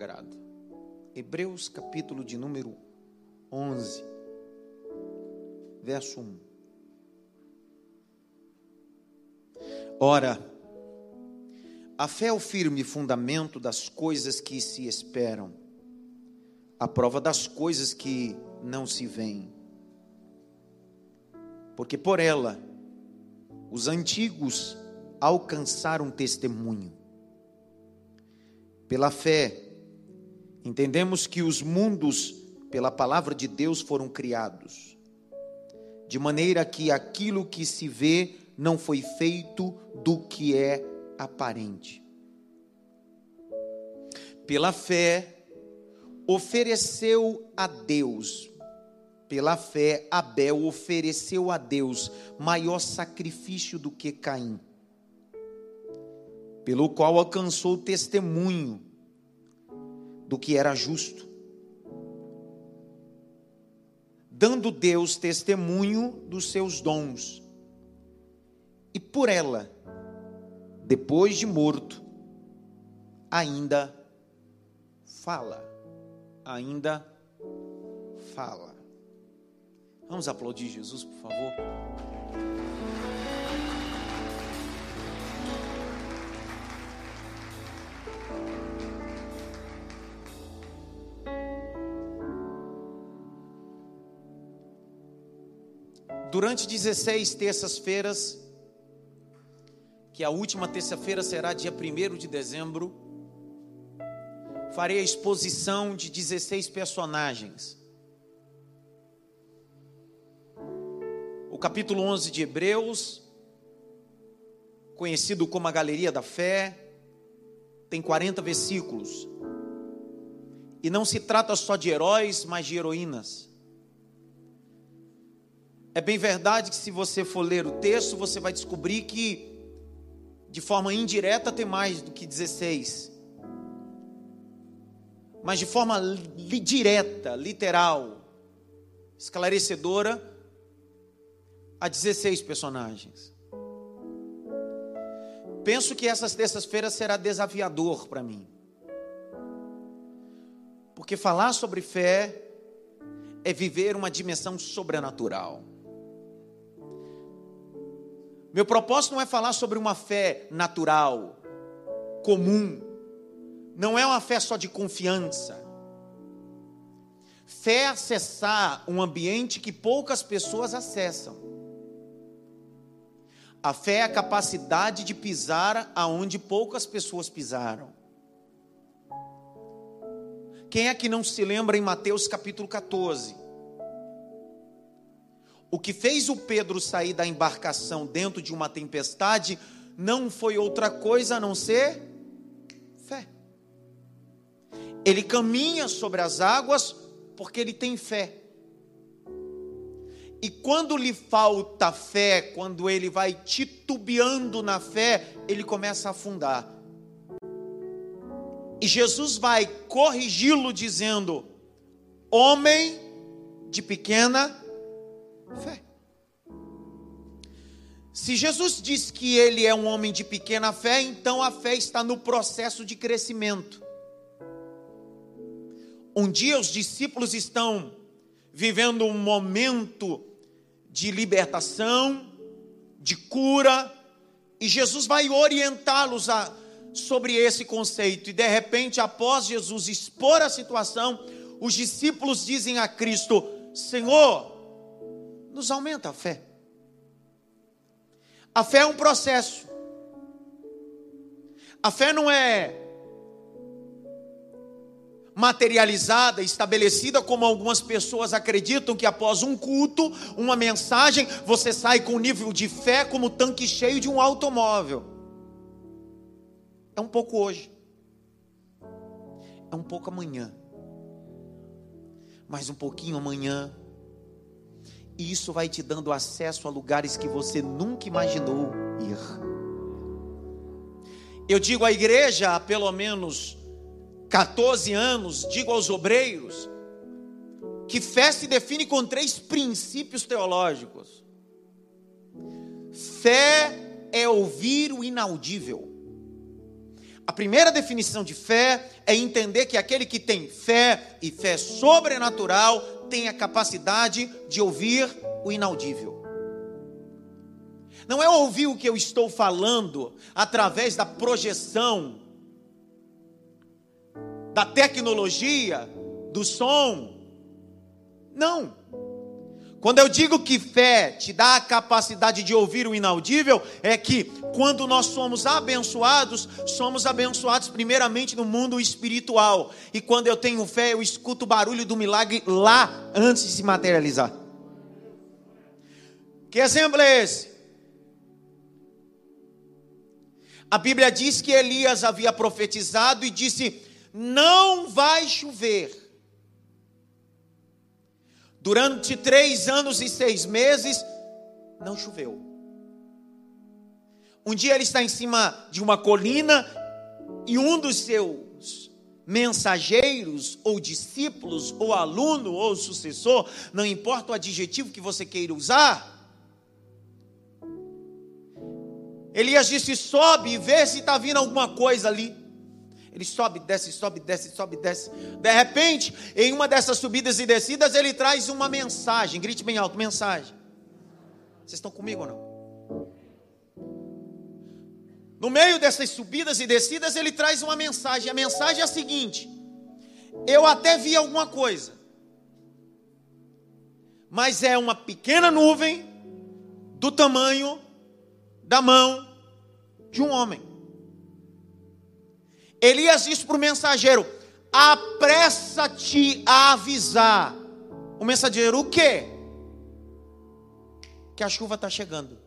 sagrado. Hebreus capítulo de número 11, verso 1. Ora, a fé é o firme fundamento das coisas que se esperam, a prova das coisas que não se veem. Porque por ela os antigos alcançaram testemunho. Pela fé, entendemos que os mundos, pela palavra de Deus, foram criados, de maneira que aquilo que se vê não foi feito do que é aparente. Pela fé, ofereceu a Deus, pela fé, Abel ofereceu a Deus maior sacrifício do que Caim, pelo qual alcançou testemunho do que era justo, dando Deus testemunho dos seus dons, e por ela, depois de morto, ainda fala, ainda fala. Vamos aplaudir Jesus, por favor. Durante 16 terças-feiras, que a última terça-feira será dia 1 de dezembro, farei a exposição de 16 personagens. O capítulo 11 de Hebreus, conhecido como a Galeria da Fé, tem 40 versículos. E não se trata só de heróis, mas de heroínas. É bem verdade que se você for ler o texto, você vai descobrir que de forma indireta tem mais do que 16. Mas de forma li direta, literal, esclarecedora, há 16 personagens. Penso que essas terças-feiras será desafiador para mim. Porque falar sobre fé é viver uma dimensão sobrenatural. Meu propósito não é falar sobre uma fé natural, comum. Não é uma fé só de confiança. Fé é acessar um ambiente que poucas pessoas acessam. A fé é a capacidade de pisar aonde poucas pessoas pisaram. Quem é que não se lembra em Mateus capítulo 14? O que fez o Pedro sair da embarcação dentro de uma tempestade não foi outra coisa a não ser fé. Ele caminha sobre as águas porque ele tem fé. E quando lhe falta fé, quando ele vai titubeando na fé, ele começa a afundar. E Jesus vai corrigi-lo dizendo: Homem de pequena Fé. Se Jesus diz que ele é um homem de pequena fé, então a fé está no processo de crescimento. Um dia os discípulos estão vivendo um momento de libertação, de cura, e Jesus vai orientá-los sobre esse conceito. E de repente, após Jesus expor a situação, os discípulos dizem a Cristo: Senhor, nos aumenta a fé. A fé é um processo. A fé não é materializada, estabelecida como algumas pessoas acreditam que após um culto, uma mensagem, você sai com um nível de fé como o tanque cheio de um automóvel. É um pouco hoje. É um pouco amanhã. Mais um pouquinho amanhã, e isso vai te dando acesso a lugares que você nunca imaginou ir. Eu digo à igreja há pelo menos 14 anos, digo aos obreiros, que fé se define com três princípios teológicos. Fé é ouvir o inaudível. A primeira definição de fé é entender que aquele que tem fé e fé sobrenatural tem a capacidade de ouvir o inaudível. Não é ouvir o que eu estou falando através da projeção, da tecnologia, do som. Não. Quando eu digo que fé te dá a capacidade de ouvir o inaudível, é que quando nós somos abençoados, somos abençoados primeiramente no mundo espiritual. E quando eu tenho fé, eu escuto o barulho do milagre lá antes de se materializar. Que exemplo é esse? A Bíblia diz que Elias havia profetizado e disse: Não vai chover. Durante três anos e seis meses, não choveu. Um dia ele está em cima de uma colina e um dos seus mensageiros, ou discípulos, ou aluno, ou sucessor, não importa o adjetivo que você queira usar, Elias disse: sobe e vê se está vindo alguma coisa ali. Ele sobe, desce, sobe, desce, sobe, desce. De repente, em uma dessas subidas e descidas, ele traz uma mensagem. Grite bem alto: mensagem. Vocês estão comigo ou não? No meio dessas subidas e descidas, ele traz uma mensagem. A mensagem é a seguinte: Eu até vi alguma coisa, mas é uma pequena nuvem do tamanho da mão de um homem. Elias disse para o mensageiro: apressa-te a avisar. O mensageiro, o quê? Que a chuva está chegando.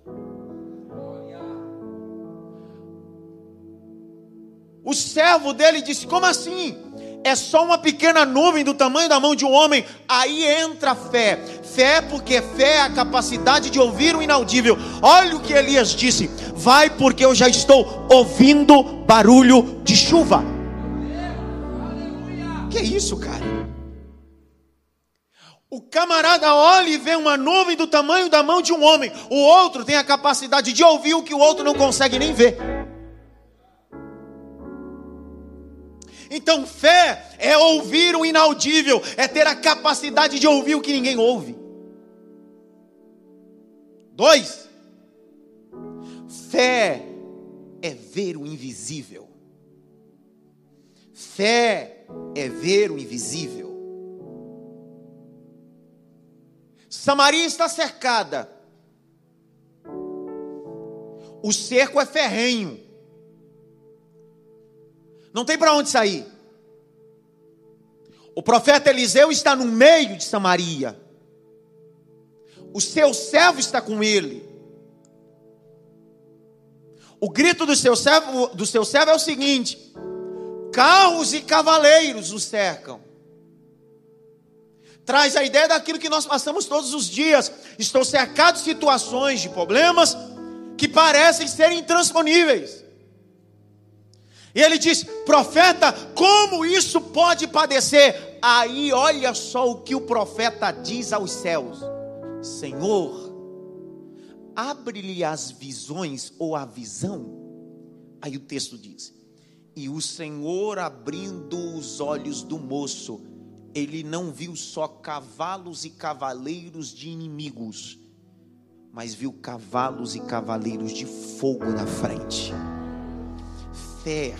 O servo dele disse: Como assim? É só uma pequena nuvem do tamanho da mão de um homem, aí entra a fé. Fé, porque fé é a capacidade de ouvir o inaudível. Olha o que Elias disse: Vai, porque eu já estou ouvindo barulho de chuva. Que isso, cara? O camarada olha e vê uma nuvem do tamanho da mão de um homem. O outro tem a capacidade de ouvir o que o outro não consegue nem ver. Então, fé é ouvir o inaudível, é ter a capacidade de ouvir o que ninguém ouve. Dois, fé é ver o invisível. Fé é ver o invisível. Samaria está cercada. O cerco é ferrenho. Não tem para onde sair. O profeta Eliseu está no meio de Samaria. O seu servo está com ele. O grito do seu servo, do seu servo é o seguinte: carros e cavaleiros o cercam. Traz a ideia daquilo que nós passamos todos os dias. Estou cercado de situações, de problemas que parecem ser intransponíveis. E ele diz: profeta, como isso pode padecer? Aí olha só o que o profeta diz aos céus: Senhor, abre-lhe as visões ou a visão. Aí o texto diz: E o Senhor abrindo os olhos do moço, ele não viu só cavalos e cavaleiros de inimigos, mas viu cavalos e cavaleiros de fogo na frente. Fé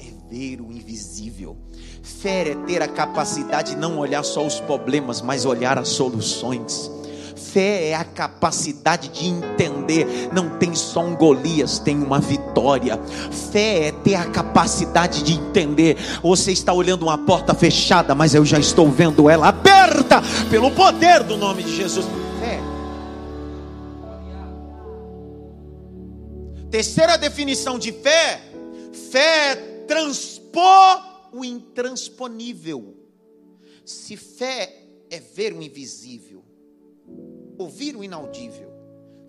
é ver o invisível. Fé é ter a capacidade de não olhar só os problemas, mas olhar as soluções. Fé é a capacidade de entender, não tem só um Golias, tem uma vitória. Fé é ter a capacidade de entender. Você está olhando uma porta fechada, mas eu já estou vendo ela aberta pelo poder do nome de Jesus. Fé. Terceira definição de fé Fé é transpor o intransponível. Se fé é ver o invisível, ouvir o inaudível,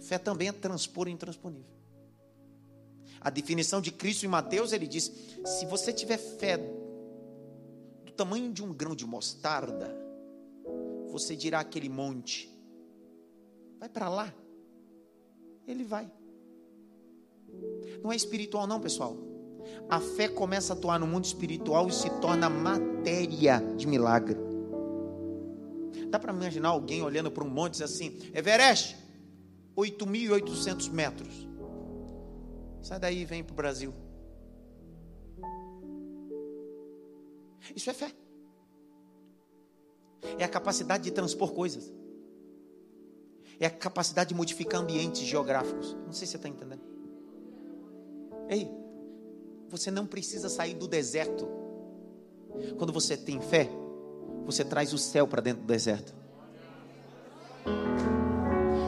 fé também é transpor o intransponível. A definição de Cristo em Mateus, ele diz: se você tiver fé do tamanho de um grão de mostarda, você dirá aquele monte, vai para lá, ele vai. Não é espiritual, não, pessoal a fé começa a atuar no mundo espiritual e se torna matéria de milagre. Dá para imaginar alguém olhando para um monte e dizer assim: Everest, 8.800 metros. Sai daí e vem para o Brasil. Isso é fé. É a capacidade de transpor coisas. É a capacidade de modificar ambientes geográficos. Não sei se você está entendendo. Ei, você não precisa sair do deserto. Quando você tem fé, você traz o céu para dentro do deserto.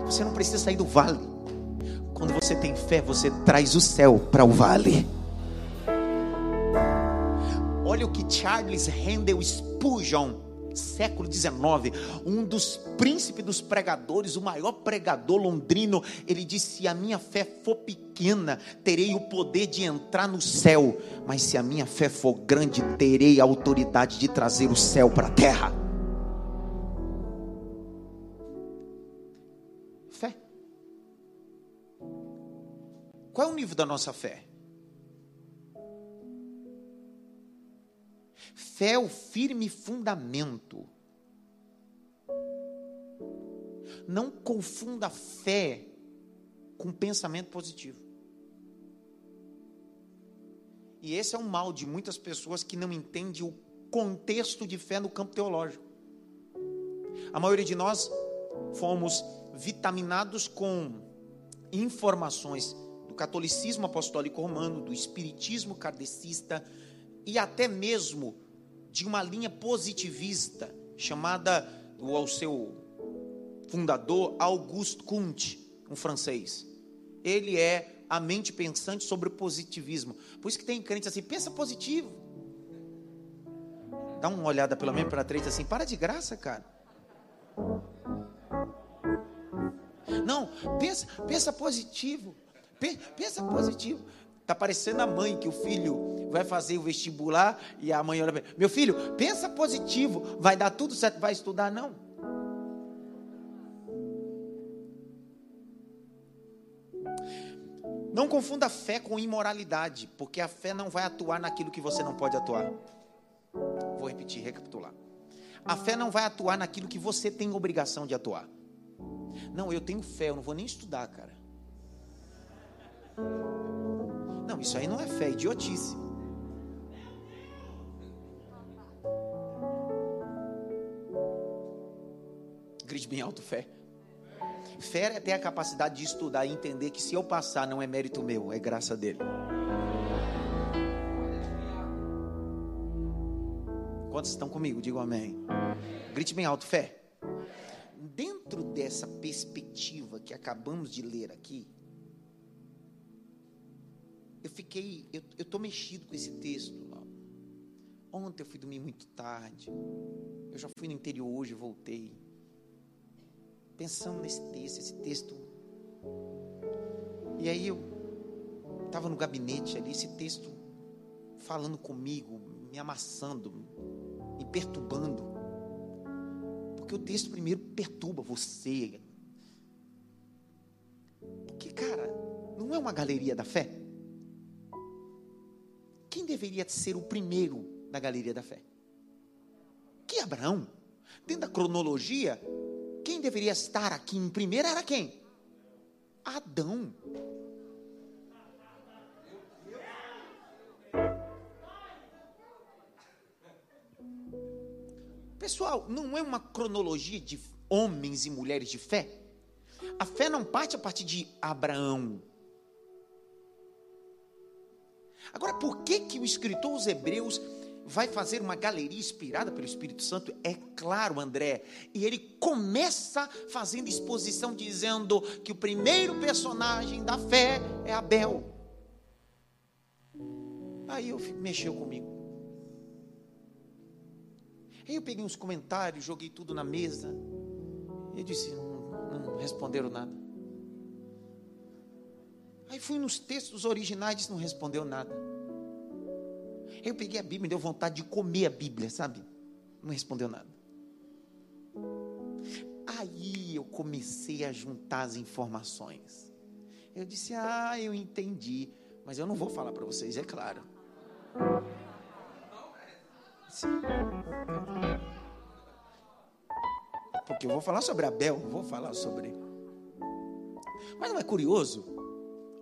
Você não precisa sair do vale. Quando você tem fé, você traz o céu para o vale. Olha o que Charles Handel Spurgeon século XIX, um dos príncipes dos pregadores, o maior pregador londrino, ele disse: Se a minha fé for pequena, terei o poder de entrar no céu, mas se a minha fé for grande, terei a autoridade de trazer o céu para a terra. Fé. Qual é o nível da nossa fé? Fé é o firme fundamento. Não confunda fé com pensamento positivo. E esse é um mal de muitas pessoas que não entendem o contexto de fé no campo teológico. A maioria de nós fomos vitaminados com informações do catolicismo apostólico romano, do espiritismo kardecista e até mesmo de uma linha positivista chamada o seu fundador Auguste Comte, um francês. Ele é a mente pensante sobre o positivismo. Por isso que tem crente assim, pensa positivo. Dá uma olhada pelo menos para trás assim, para de graça, cara. Não, pensa, pensa positivo. Pensa positivo. Está parecendo a mãe que o filho vai fazer o vestibular e a mãe olha meu filho, pensa positivo, vai dar tudo certo, vai estudar não? Não confunda fé com imoralidade, porque a fé não vai atuar naquilo que você não pode atuar. Vou repetir, recapitular. A fé não vai atuar naquilo que você tem obrigação de atuar. Não, eu tenho fé, eu não vou nem estudar, cara. Isso aí não é fé, é idiotice. Grite bem alto, fé. Fé é ter a capacidade de estudar e entender que se eu passar não é mérito meu, é graça dele. Quantos estão comigo? Digo amém. Grite bem alto, fé. Dentro dessa perspectiva que acabamos de ler aqui, fiquei, eu estou mexido com esse texto. Ontem eu fui dormir muito tarde. Eu já fui no interior hoje, voltei. Pensando nesse texto, esse texto. E aí eu estava no gabinete ali, esse texto falando comigo, me amassando, me perturbando. Porque o texto primeiro perturba você. Porque, cara, não é uma galeria da fé? Deveria ser o primeiro na galeria da fé? Que Abraão. Dentro da cronologia, quem deveria estar aqui em primeiro era quem? Adão. Pessoal, não é uma cronologia de homens e mulheres de fé? A fé não parte a partir de Abraão, Agora, por que que o escritor aos Hebreus vai fazer uma galeria inspirada pelo Espírito Santo? É claro, André. E ele começa fazendo exposição dizendo que o primeiro personagem da fé é Abel. Aí eu mexeu comigo. Aí eu peguei uns comentários, joguei tudo na mesa. E eu disse, não, não responderam nada. Aí fui nos textos originais e não respondeu nada. Eu peguei a Bíblia, me deu vontade de comer a Bíblia, sabe? Não respondeu nada. Aí eu comecei a juntar as informações. Eu disse: Ah, eu entendi, mas eu não vou falar para vocês, é claro. Porque eu vou falar sobre Abel, vou falar sobre. Mas não é curioso?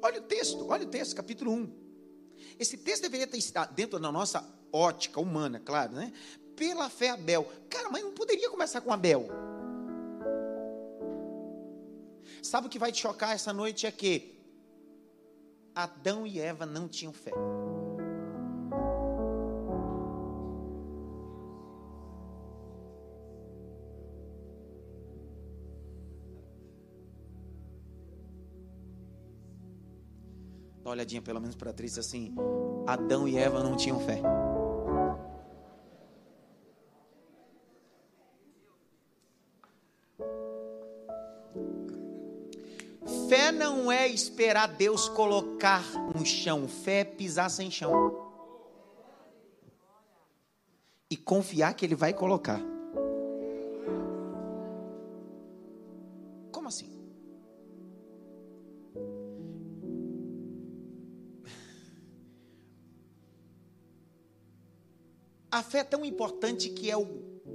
Olha o texto, olha o texto, capítulo 1. Esse texto deveria estar dentro da nossa ótica humana, claro, né? Pela fé Abel. Cara, mas não poderia começar com Abel. Sabe o que vai te chocar essa noite é que Adão e Eva não tinham fé. Olhadinha pelo menos para a assim: Adão e Eva não tinham fé. Fé não é esperar Deus colocar um chão, fé é pisar sem chão. E confiar que Ele vai colocar. Fé é tão importante que é o,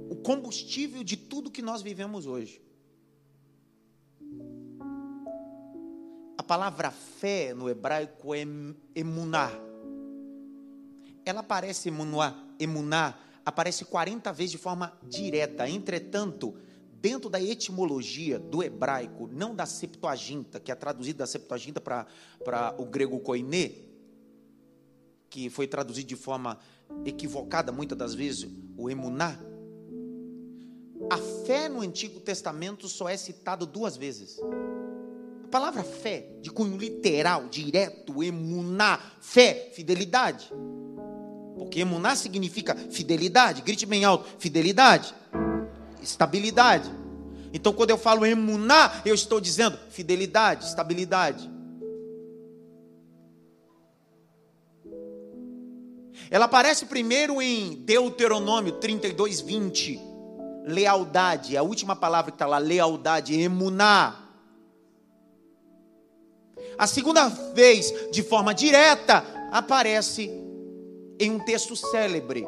o combustível de tudo que nós vivemos hoje. A palavra fé no hebraico é emuná. Ela aparece emuná, emuná aparece 40 vezes de forma direta. Entretanto, dentro da etimologia do hebraico, não da Septuaginta, que é traduzida da Septuaginta para o grego koiné, que foi traduzido de forma equivocada muitas das vezes, o emuná. A fé no Antigo Testamento só é citada duas vezes. A palavra fé, de cunho literal, direto, emuná, fé, fidelidade. Porque emuná significa fidelidade, grite bem alto, fidelidade, estabilidade. Então, quando eu falo emuná, eu estou dizendo fidelidade, estabilidade. Ela aparece primeiro em Deuteronômio 32, 20. Lealdade, a última palavra que está lá, lealdade, emuná. A segunda vez, de forma direta, aparece em um texto célebre,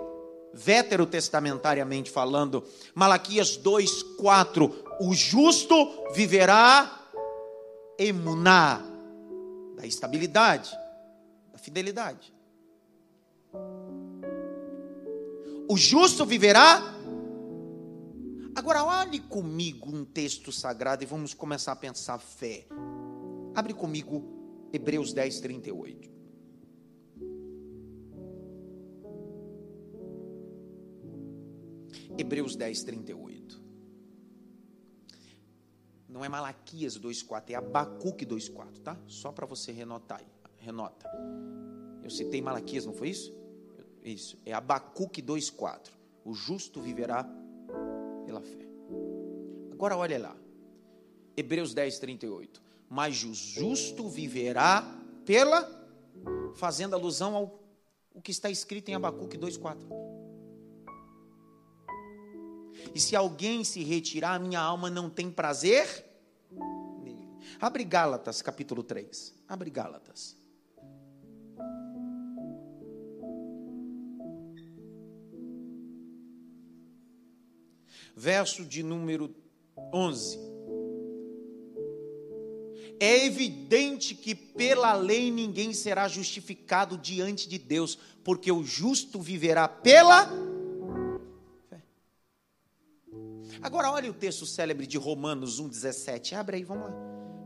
veterotestamentariamente falando, Malaquias 2, 4. O justo viverá emuná, da estabilidade, da fidelidade. O justo viverá. Agora, olhe comigo um texto sagrado e vamos começar a pensar fé. Abre comigo Hebreus 10, 38. Hebreus 10, 38. Não é Malaquias 2,4, é Abacuque 2,4, tá? Só para você renotar aí. Renota. Eu citei Malaquias, não foi isso? Isso, é Abacuque 2,4. O justo viverá pela fé. Agora olha lá. Hebreus 10, 38. Mas o justo viverá pela, fazendo alusão ao o que está escrito em Abacuque 2,4. E se alguém se retirar, minha alma não tem prazer nele. Abre Gálatas, capítulo 3. Abre Gálatas. Verso de número 11. É evidente que pela lei ninguém será justificado diante de Deus, porque o justo viverá pela fé. Agora olha o texto célebre de Romanos 1:17. Abre aí, vamos lá.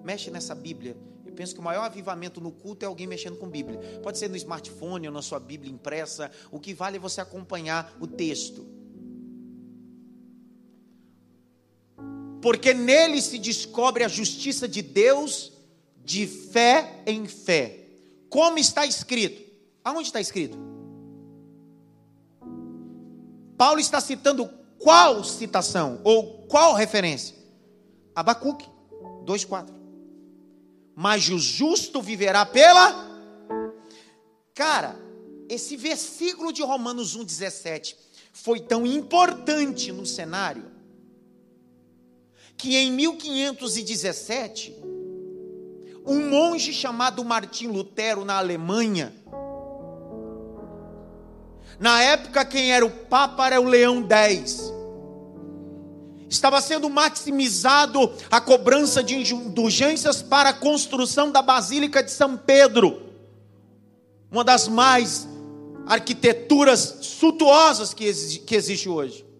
Mexe nessa Bíblia. Eu penso que o maior avivamento no culto é alguém mexendo com Bíblia. Pode ser no smartphone ou na sua Bíblia impressa. O que vale é você acompanhar o texto. Porque nele se descobre a justiça de Deus de fé em fé. Como está escrito? Aonde está escrito? Paulo está citando qual citação ou qual referência? Abacuque 2:4. Mas o justo viverá pela Cara, esse versículo de Romanos 1:17 foi tão importante no cenário que em 1517, um monge chamado Martim Lutero, na Alemanha, Na época, quem era o Papa era o Leão X. Estava sendo maximizado a cobrança de indulgências para a construção da Basílica de São Pedro, uma das mais arquiteturas suntuosas que, existe hoje.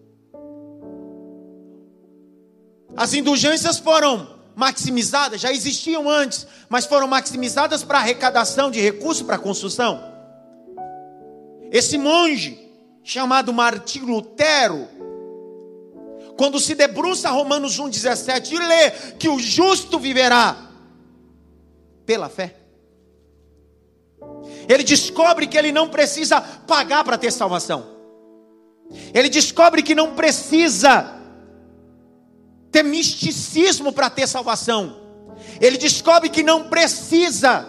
As indulgências foram maximizadas, já existiam antes, mas foram maximizadas para arrecadação de recursos para construção. Esse monge, chamado Martim Lutero, quando se debruça Romanos 1,17 e lê que o justo viverá pela fé, ele descobre que ele não precisa pagar para ter salvação, ele descobre que não precisa ter misticismo para ter salvação. Ele descobre que não precisa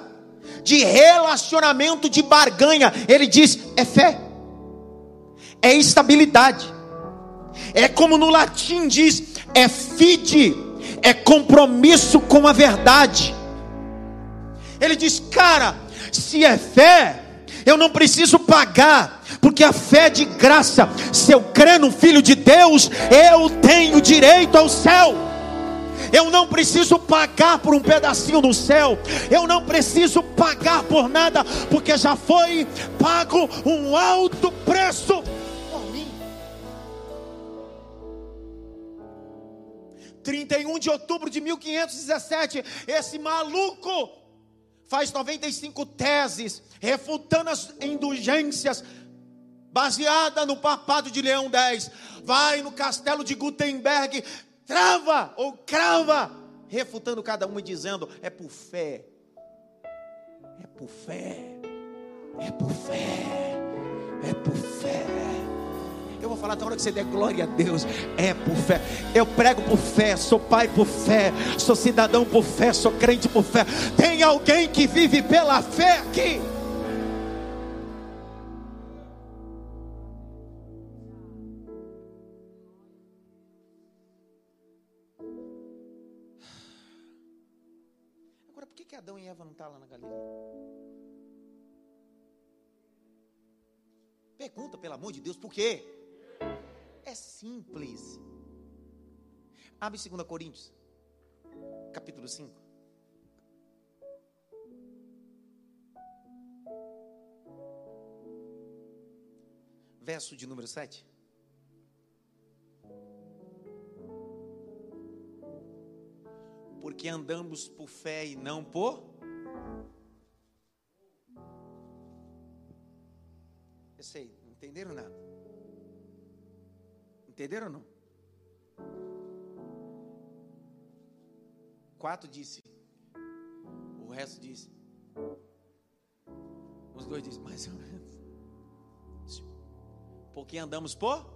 de relacionamento de barganha. Ele diz: é fé, é estabilidade. É como no latim diz: é fide, é compromisso com a verdade. Ele diz: cara, se é fé, eu não preciso pagar porque a fé é de graça. Se eu crer no Filho de Deus, eu tenho direito ao céu. Eu não preciso pagar por um pedacinho do céu. Eu não preciso pagar por nada, porque já foi pago um alto preço por mim. 31 de outubro de 1517, esse maluco faz 95 teses refutando as indulgências baseada no papado de Leão 10, vai no castelo de Gutenberg, trava ou crava, refutando cada uma e dizendo: é por fé, é por fé, é por fé, é por fé. Eu vou falar até a hora que você der glória a Deus. É por fé. Eu prego por fé. Sou pai por fé. Sou cidadão por fé. Sou crente por fé. Tem alguém que vive pela fé aqui? Eva não estão tá lá na galeria? Pergunta, pelo amor de Deus, por quê? É simples. Abre 2 Coríntios, capítulo 5. Verso de número 7. porque andamos por fé e não por. Sei, não entenderam nada? Entenderam ou não? Quatro disse, o resto disse. Os dois disse mais ou menos. Porque andamos por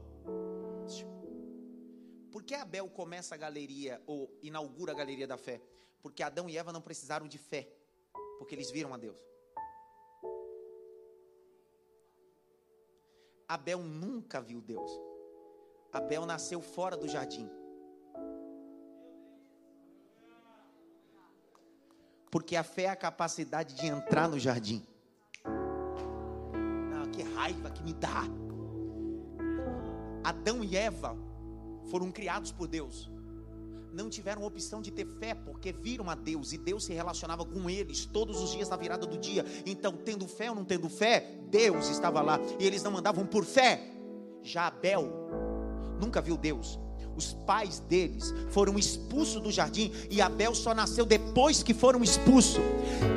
por que Abel começa a galeria, ou inaugura a galeria da fé? Porque Adão e Eva não precisaram de fé, porque eles viram a Deus. Abel nunca viu Deus. Abel nasceu fora do jardim. Porque a fé é a capacidade de entrar no jardim. Ah, que raiva que me dá. Adão e Eva foram criados por Deus, não tiveram opção de ter fé, porque viram a Deus e Deus se relacionava com eles todos os dias na virada do dia. Então, tendo fé ou não tendo fé, Deus estava lá e eles não andavam por fé. Já Abel nunca viu Deus. Os pais deles foram expulsos do jardim e Abel só nasceu depois que foram expulsos.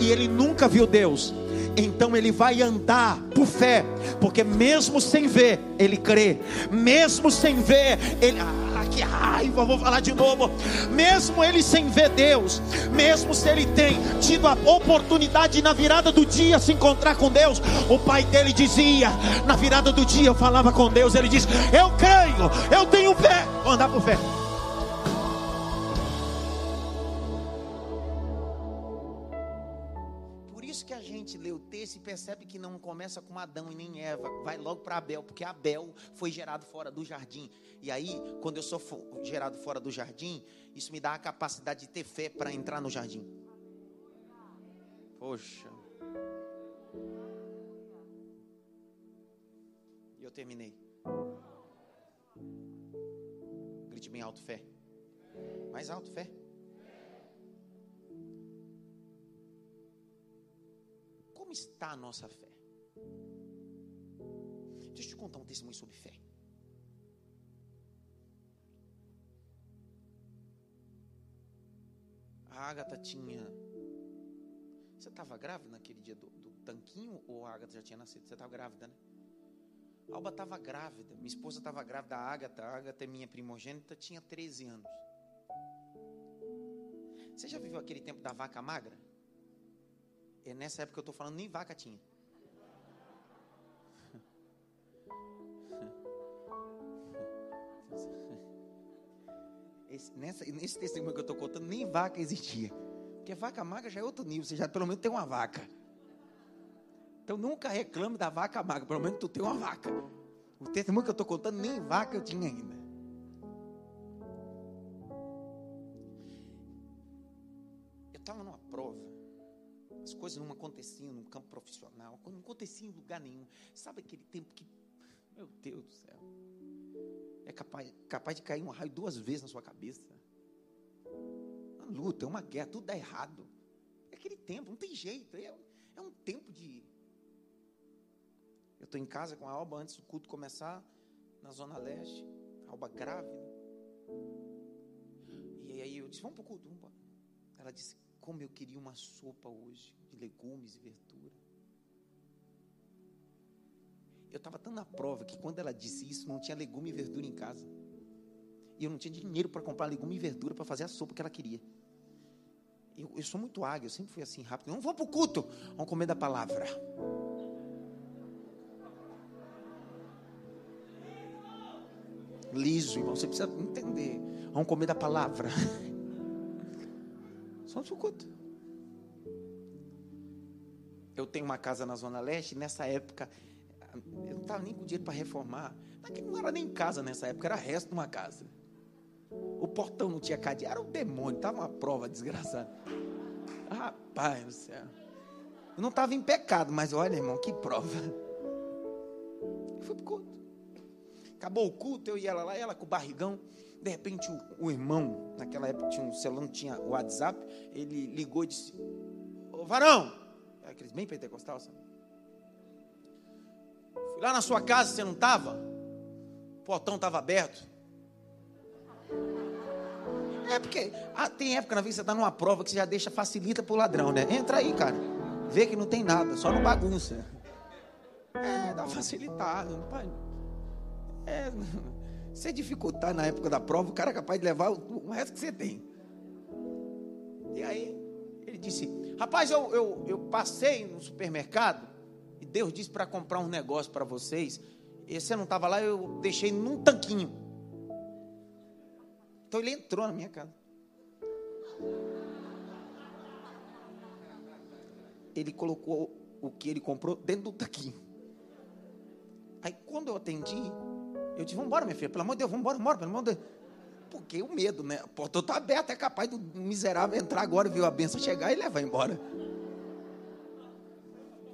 E ele nunca viu Deus. Então ele vai andar por fé, porque mesmo sem ver, ele crê. Mesmo sem ver, ele que raiva, vou falar de novo. Mesmo ele sem ver Deus, mesmo se ele tem tido a oportunidade na virada do dia se encontrar com Deus, o pai dele dizia: na virada do dia eu falava com Deus, ele diz: Eu creio, eu tenho fé, vou andar por fé. Percebe que não começa com Adão e nem Eva, vai logo para Abel, porque Abel foi gerado fora do jardim. E aí, quando eu sou gerado fora do jardim, isso me dá a capacidade de ter fé para entrar no jardim. Poxa. Eu terminei. Grite bem alto, fé. Mais alto, fé. Como está a nossa fé? Deixa eu te contar um testemunho sobre fé. A Agatha tinha. Você estava grávida naquele dia do, do, tanquinho ou a Agatha já tinha nascido? Você estava grávida, né? A Alba estava grávida. Minha esposa estava grávida, a Agatha. A Agatha é minha primogênita, tinha 13 anos. Você já viveu aquele tempo da vaca magra? É nessa época eu estou falando, nem vaca tinha. Esse, nessa, nesse testemunho que eu estou contando, nem vaca existia. Porque vaca magra já é outro nível, você já pelo menos tem uma vaca. Então nunca reclame da vaca magra, pelo menos tu tem uma vaca. O testemunho que eu estou contando, nem vaca eu tinha ainda. Coisas não aconteciam no campo profissional, não aconteciam em lugar nenhum. Sabe aquele tempo que, meu Deus do céu, é capaz, capaz de cair um raio duas vezes na sua cabeça. Uma luta, uma guerra, tudo dá errado. É aquele tempo, não tem jeito. É, é um tempo de. Eu estou em casa com a Alba antes do culto começar, na Zona Leste. Alba grávida. E aí eu disse: Vamos para o culto. Vamos Ela disse: Como eu queria uma sopa hoje, de legumes e verdura. Eu estava tão na prova que quando ela disse isso, não tinha legume e verdura em casa. E eu não tinha dinheiro para comprar legume e verdura para fazer a sopa que ela queria. Eu, eu sou muito águia, eu sempre fui assim rápido. Não vou para o culto, vamos comer da palavra. Liso, irmão, você precisa entender. Vamos comer da palavra. Só no culto. Eu tenho uma casa na Zona Leste, nessa época eu não estava nem com dinheiro para reformar. Não era nem casa nessa época, era resto de uma casa. O portão não tinha cadeado, era um demônio, estava uma prova desgraçada. Rapaz do céu. Eu não estava em pecado, mas olha, irmão, que prova. Eu fui para o culto. Acabou o culto, eu e ela lá, ela com o barrigão. De repente, o, o irmão, naquela época tinha um celular, não tinha WhatsApp, ele ligou e disse: Ô varão, é aqueles bem pentecostal, sabe? Fui lá na sua casa, você não estava? O portão estava aberto. É porque ah, tem época na vida que você está numa prova que você já deixa, facilita para o ladrão, né? Entra aí, cara. Vê que não tem nada, só não bagunça. É, dá facilitado. É, você dificultar na época da prova, o cara é capaz de levar o, o resto que você tem. E aí, ele disse: Rapaz, eu, eu, eu passei no supermercado e Deus disse para comprar um negócio para vocês. E você não estava lá, eu deixei num tanquinho. Então ele entrou na minha casa. Ele colocou o que ele comprou dentro do tanquinho. Aí quando eu atendi, eu disse: Vamos embora, minha filha, pelo amor de Deus, vamos embora, embora, pelo amor de Deus. Porque o medo, né? A porta está aberta, é capaz do miserável entrar agora, viu a benção chegar e levar embora.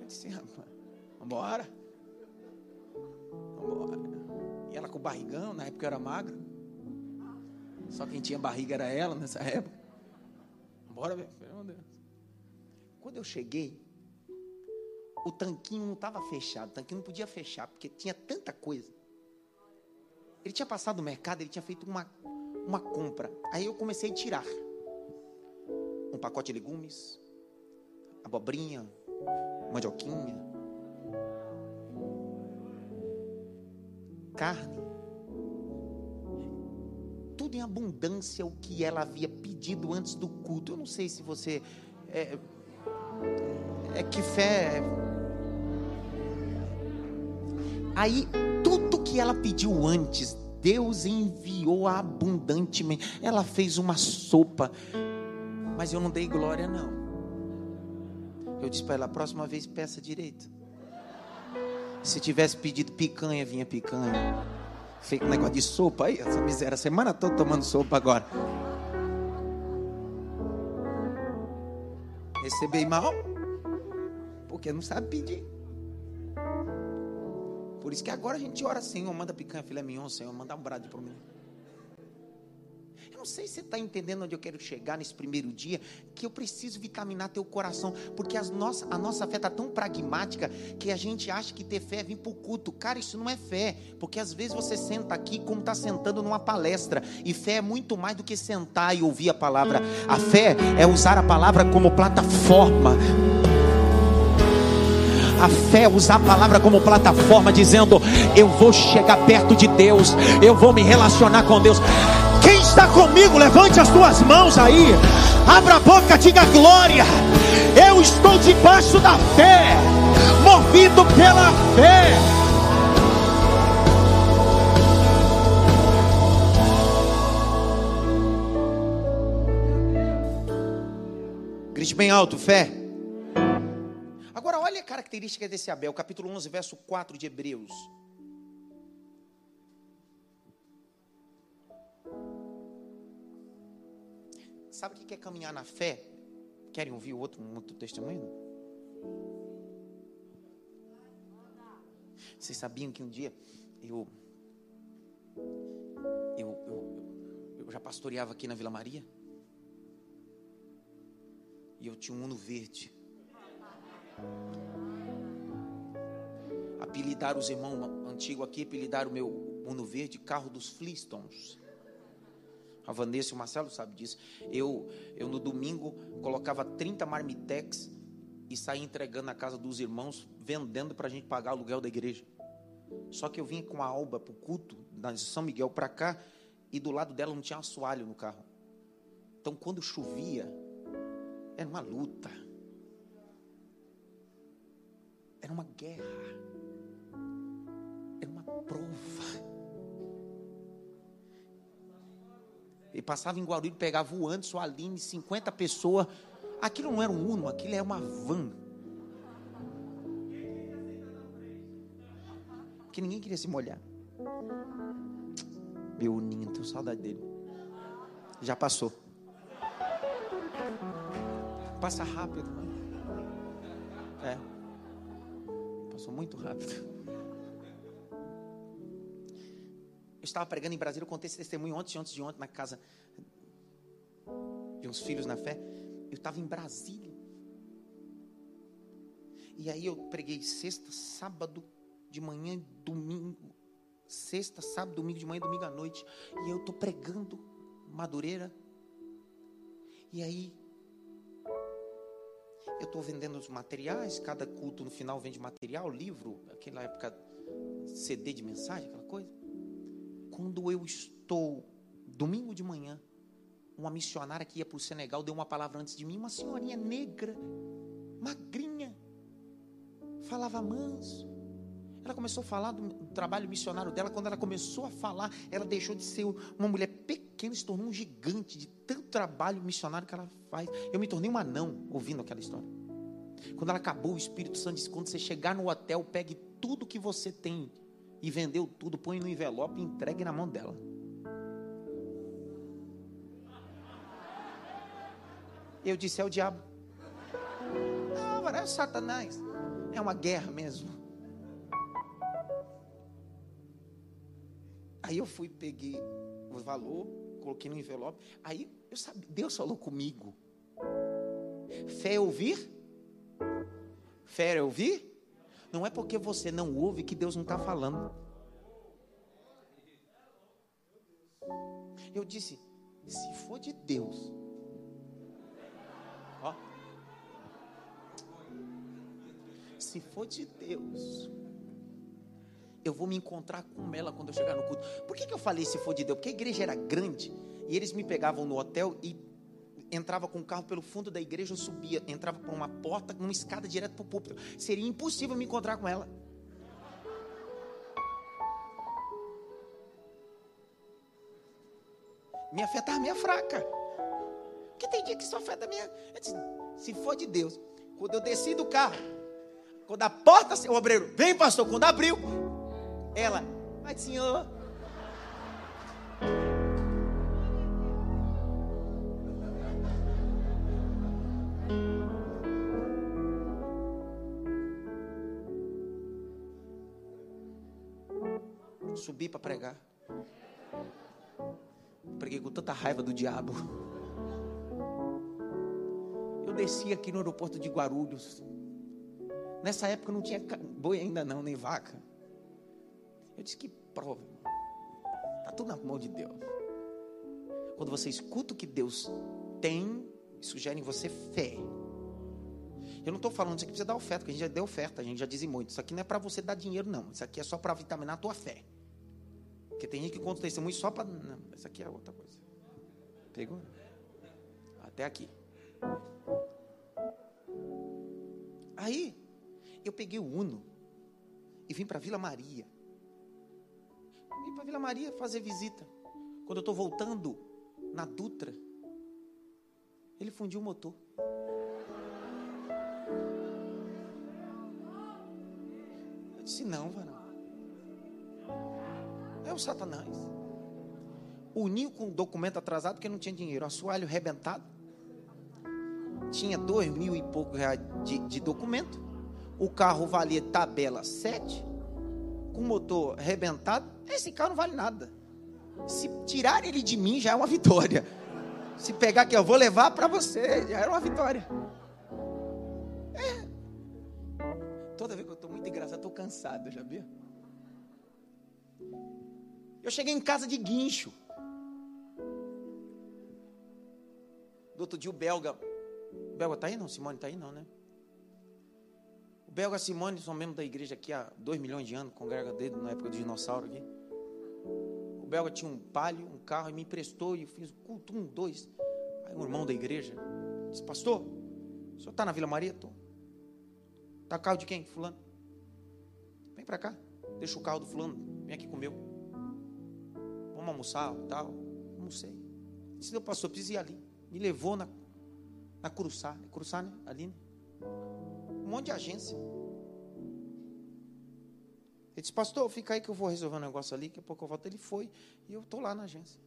Eu disse: Rapaz. Vambora. Vambora. E ela com barrigão, na época eu era magra. Só quem tinha barriga era ela nessa época. Bora, meu Deus. Quando eu cheguei, o tanquinho não estava fechado. O tanquinho não podia fechar, porque tinha tanta coisa. Ele tinha passado no mercado, ele tinha feito uma, uma compra. Aí eu comecei a tirar. Um pacote de legumes, abobrinha, mandioquinha, carne. Tudo em abundância o que ela havia pedido antes do culto. Eu não sei se você. É, é que fé. Aí, tudo ela pediu antes, Deus enviou abundantemente. Ela fez uma sopa, mas eu não dei glória, não. Eu disse para ela: próxima vez peça direito. Se tivesse pedido picanha, vinha picanha. Feito um negócio de sopa aí, essa miséria, semana toda tomando sopa agora. Receber mal, porque não sabe pedir. Por isso que agora a gente ora, Senhor, manda picanha, filé mignon, Senhor, manda um brado para mim. Eu não sei se você está entendendo onde eu quero chegar nesse primeiro dia, que eu preciso vitaminar teu coração, porque as nossa, a nossa fé está tão pragmática que a gente acha que ter fé é vir para o culto. Cara, isso não é fé, porque às vezes você senta aqui como está sentando numa palestra, e fé é muito mais do que sentar e ouvir a palavra. A fé é usar a palavra como plataforma a fé usar a palavra como plataforma, dizendo: Eu vou chegar perto de Deus, eu vou me relacionar com Deus. Quem está comigo, levante as tuas mãos aí, abra a boca, diga glória. Eu estou debaixo da fé, movido pela fé. Grite bem alto, fé características desse Abel, capítulo 11, verso 4 de Hebreus. Sabe o que é caminhar na fé? Querem ouvir outro, um outro testemunho? Vocês sabiam que um dia eu, eu, eu, eu já pastoreava aqui na Vila Maria? E eu tinha um Uno verde. Apelidaram os irmãos antigos aqui, apelidaram o meu Uno Verde, carro dos Flintstones. A Vanessa e o Marcelo sabem disso. Eu, eu no domingo colocava 30 marmitex e saía entregando na casa dos irmãos, vendendo para a gente pagar o aluguel da igreja. Só que eu vinha com a alba para o culto, da São Miguel para cá, e do lado dela não tinha assoalho no carro. Então quando chovia, era uma luta. Era uma guerra. Prova. Ele passava em Guarulhos, pegava o Anderson, a Aline, 50 pessoas. Aquilo não era um Uno, aquilo era uma van. Que ninguém queria se molhar. Meu Uninho, tenho saudade dele. Já passou. Passa rápido. É. Passou muito rápido. Estava pregando em Brasília, eu contei esse testemunho ontem, antes de ontem, na casa de uns filhos na fé. Eu estava em Brasília. E aí eu preguei sexta, sábado de manhã, domingo. Sexta, sábado, domingo de manhã, domingo à noite. E eu estou pregando Madureira. E aí eu estou vendendo os materiais, cada culto no final vende material, livro, aquela época CD de mensagem, aquela coisa. Quando eu estou, domingo de manhã, uma missionária que ia para o Senegal deu uma palavra antes de mim, uma senhorinha negra, magrinha, falava manso. Ela começou a falar do trabalho missionário dela. Quando ela começou a falar, ela deixou de ser uma mulher pequena, se tornou um gigante de tanto trabalho missionário que ela faz. Eu me tornei um anão ouvindo aquela história. Quando ela acabou, o Espírito Santo disse: quando você chegar no hotel, pegue tudo que você tem e vendeu tudo, põe no envelope e entregue na mão dela. Eu disse: é o diabo. Não, é Satanás. É uma guerra mesmo. Aí eu fui, peguei o valor, coloquei no envelope. Aí eu sabia, Deus falou comigo. Fé é ouvir? Fé é ouvir? Não é porque você não ouve que Deus não está falando. Eu disse, se for de Deus, ó, se for de Deus, eu vou me encontrar com ela quando eu chegar no culto. Por que, que eu falei se for de Deus? Porque a igreja era grande e eles me pegavam no hotel e entrava com o carro pelo fundo da igreja, eu subia, entrava por uma porta, numa escada direto para o púlpito. Seria impossível me encontrar com ela. Minha fé estava meio fraca. Porque tem dia que sua fé está meio. Se for de Deus, quando eu desci do carro, quando a porta, o obreiro, vem pastor, quando abriu, ela, mas senhor. Subi para pregar. Preguei com tanta raiva do diabo. Eu desci aqui no aeroporto de Guarulhos. Nessa época não tinha boi ainda não, nem vaca. Eu disse que prova. Está tudo na mão de Deus. Quando você escuta o que Deus tem, isso gera em você fé. Eu não estou falando isso aqui precisa dar oferta, porque a gente já deu oferta, a gente já dizimou. Isso aqui não é para você dar dinheiro, não. Isso aqui é só para vitaminar a tua fé. Porque tem gente que conta testemunho só para. Isso aqui é outra coisa. Pegou? Até aqui. Aí, eu peguei o Uno e vim para Vila Maria. Vim para Vila Maria fazer visita. Quando eu estou voltando na Dutra, ele fundiu o motor. Eu disse: Não, varão. O Satanás. Uniu com documento atrasado porque não tinha dinheiro. Assoalho rebentado. Tinha dois mil e pouco reais de, de documento. O carro valia tabela 7. Com motor rebentado. Esse carro não vale nada. Se tirar ele de mim já é uma vitória. Se pegar aqui, eu vou levar para você, já era uma vitória. É. Toda vez que eu estou muito engraçado, estou cansado, já viu? Eu cheguei em casa de guincho. Do outro dia o belga. O belga está aí não? Simone está aí não, né? O belga Simone são membros da igreja aqui há dois milhões de anos, congrega dele na época do dinossauro aqui. O belga tinha um palio, um carro, e me emprestou e eu fiz culto, um, dois. Aí um irmão da igreja disse, pastor, o senhor está na Vila Maria? Estou. Está carro de quem? Fulano. Vem para cá, deixa o carro do fulano, vem aqui com o meu. Vamos almoçar, tal. Almocei. Disse, meu pastor, preciso ir ali. Me levou na, na Curuçá. Curuçá, né? Ali, né? Um monte de agência. Ele disse, pastor, fica aí que eu vou resolver um negócio ali, daqui a pouco eu volto. Ele foi e eu estou lá na agência.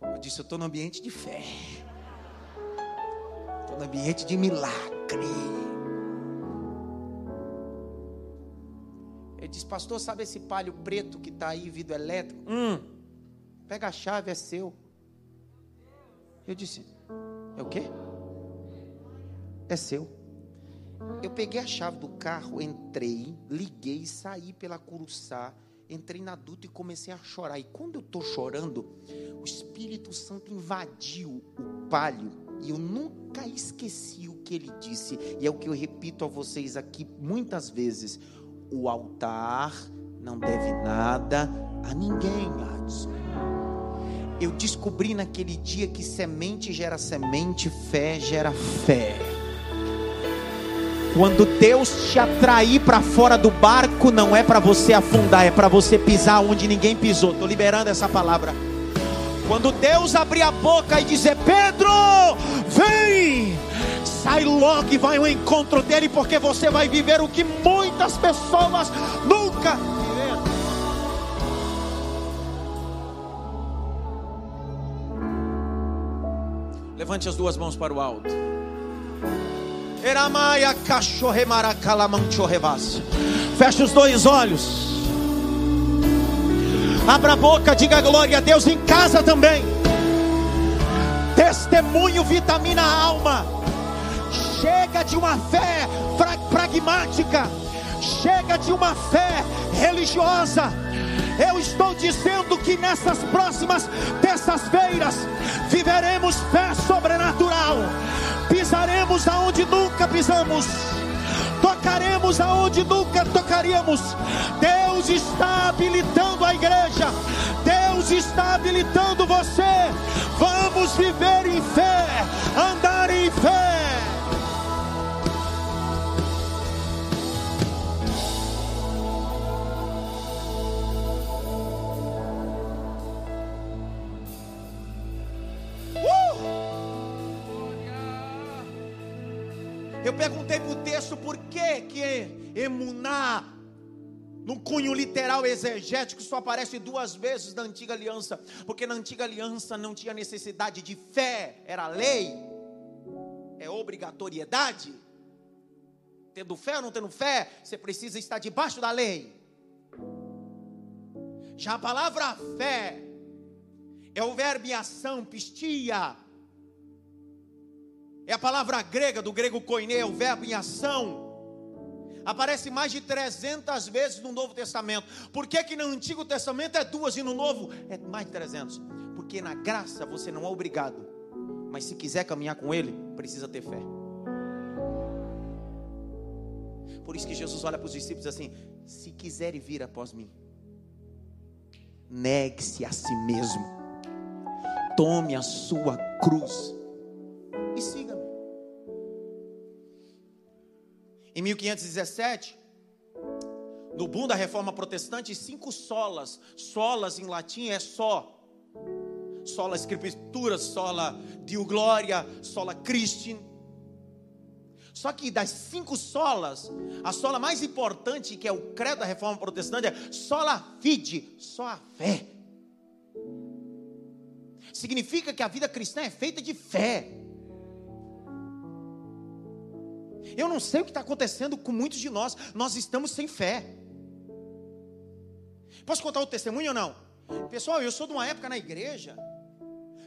Eu disse, eu estou no ambiente de fé. No ambiente de milagre. Ele disse, pastor, sabe esse palho preto que está aí, vidro elétrico? Hum, pega a chave, é seu. Eu disse: É o quê? É seu. Eu peguei a chave do carro, entrei, liguei, saí pela Curuçá, entrei na duta e comecei a chorar. E quando eu estou chorando, o Espírito Santo invadiu o palio e eu nunca esqueci o que ele disse. E é o que eu repito a vocês aqui muitas vezes: o altar não deve nada a ninguém, Adson eu descobri naquele dia que semente gera semente, fé gera fé. Quando Deus te atrair para fora do barco, não é para você afundar, é para você pisar onde ninguém pisou. Estou liberando essa palavra. Quando Deus abrir a boca e dizer: Pedro, vem, sai logo e vai ao encontro dele, porque você vai viver o que muitas pessoas nunca Levante as duas mãos para o alto. Feche os dois olhos. Abra a boca, diga glória a Deus em casa também. Testemunho vitamina a alma. Chega de uma fé pragmática. Chega de uma fé religiosa eu estou dizendo que nessas próximas terças-feiras viveremos fé sobrenatural, pisaremos aonde nunca pisamos tocaremos aonde nunca tocaríamos. Deus está habilitando a igreja, Deus está habilitando você. Vamos viver em fé, andar em fé. Perguntei para o texto por que que emuná, no cunho literal exegético, só aparece duas vezes na antiga aliança. Porque na antiga aliança não tinha necessidade de fé, era lei. é obrigatoriedade. Tendo fé ou não tendo fé, você precisa estar debaixo da lei. Já a palavra fé é o verbo em ação, pistia. É a palavra grega, do grego koine, é o verbo em ação. Aparece mais de 300 vezes no Novo Testamento. Por que, que no Antigo Testamento é duas e no Novo é mais de 300? Porque na graça você não é obrigado. Mas se quiser caminhar com Ele, precisa ter fé. Por isso que Jesus olha para os discípulos assim: se quiserem vir após mim, negue-se a si mesmo, tome a sua cruz e siga-me. Em 1517, no boom da reforma protestante, cinco solas, solas em latim é só, sola escritura, sola Dio Glória, sola Christi. Só que das cinco solas, a sola mais importante, que é o credo da reforma protestante, é sola fide, só a fé. Significa que a vida cristã é feita de fé. Eu não sei o que está acontecendo com muitos de nós, nós estamos sem fé. Posso contar o testemunho ou não? Pessoal, eu sou de uma época na igreja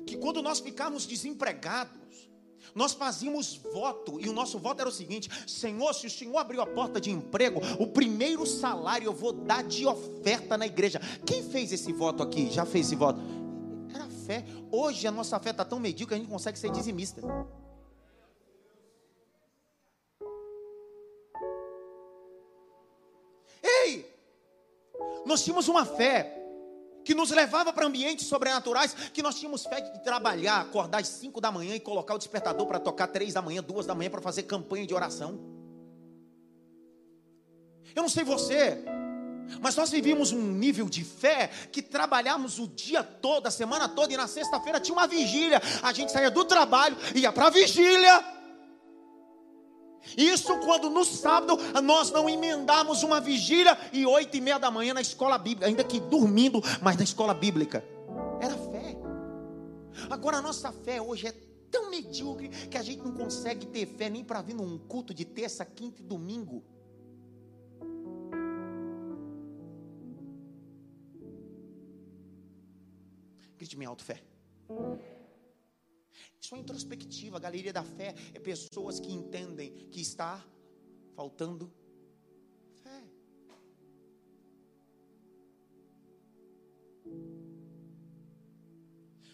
que quando nós ficávamos desempregados, nós fazíamos voto, e o nosso voto era o seguinte: Senhor, se o Senhor abriu a porta de emprego, o primeiro salário eu vou dar de oferta na igreja. Quem fez esse voto aqui? Já fez esse voto? Era fé. Hoje a nossa fé está tão medíocre que a gente consegue ser dizimista. Nós tínhamos uma fé que nos levava para ambientes sobrenaturais, que nós tínhamos fé de trabalhar, acordar às 5 da manhã e colocar o despertador para tocar 3 da manhã, 2 da manhã para fazer campanha de oração. Eu não sei você, mas nós vivíamos um nível de fé que trabalhamos o dia todo, a semana toda, e na sexta-feira tinha uma vigília. A gente saía do trabalho, ia para a vigília. Isso quando no sábado nós não emendamos uma vigília e oito e meia da manhã na escola bíblica, ainda que dormindo, mas na escola bíblica. Era fé. Agora a nossa fé hoje é tão medíocre que a gente não consegue ter fé nem para vir num culto de terça, quinta e domingo. Grite minha alto fé. Isso é introspectiva. A galeria da fé é pessoas que entendem que está faltando fé.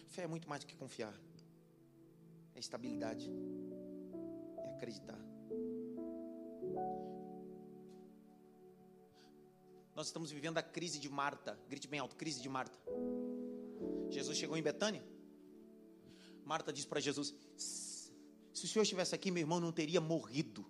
Fé é muito mais do que confiar. É estabilidade. É acreditar. Nós estamos vivendo a crise de Marta. Grite bem alto, crise de Marta. Jesus chegou em Betânia. Marta diz para Jesus: Se o senhor estivesse aqui, meu irmão não teria morrido.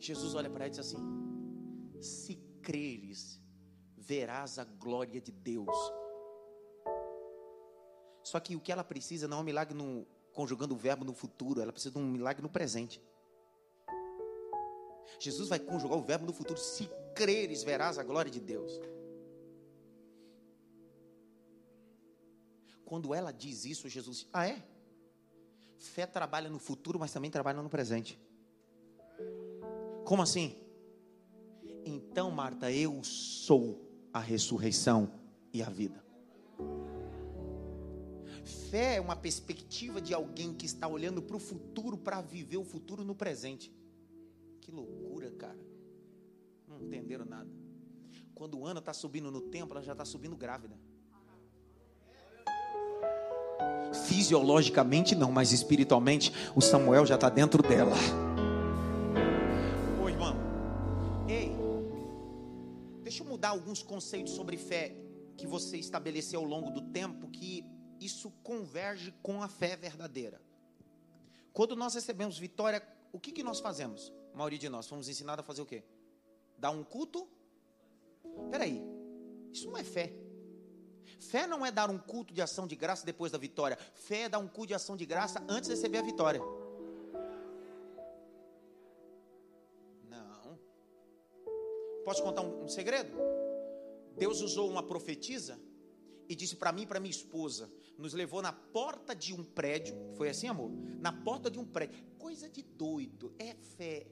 Jesus olha para ela e diz assim: Se creres, verás a glória de Deus. Só que o que ela precisa não é um milagre no, conjugando o verbo no futuro, ela precisa de um milagre no presente. Jesus vai conjugar o verbo no futuro. Se creres, verás a glória de Deus. Quando ela diz isso, Jesus, ah é? Fé trabalha no futuro, mas também trabalha no presente. Como assim? Então, Marta, eu sou a ressurreição e a vida. Fé é uma perspectiva de alguém que está olhando para o futuro para viver o futuro no presente. Que loucura, cara. Não entenderam nada. Quando Ana está subindo no templo, ela já está subindo grávida. Fisiologicamente não, mas espiritualmente o Samuel já está dentro dela. Ô irmão, ei, deixa eu mudar alguns conceitos sobre fé que você estabeleceu ao longo do tempo, que isso converge com a fé verdadeira. Quando nós recebemos vitória, o que, que nós fazemos? A maioria de nós fomos ensinados a fazer o quê? Dar um culto? Peraí, isso não é fé. Fé não é dar um culto de ação de graça depois da vitória. Fé é dar um culto de ação de graça antes de receber a vitória. Não. Posso contar um, um segredo? Deus usou uma profetisa e disse para mim e para minha esposa, nos levou na porta de um prédio, foi assim, amor? Na porta de um prédio. Coisa de doido, é fé.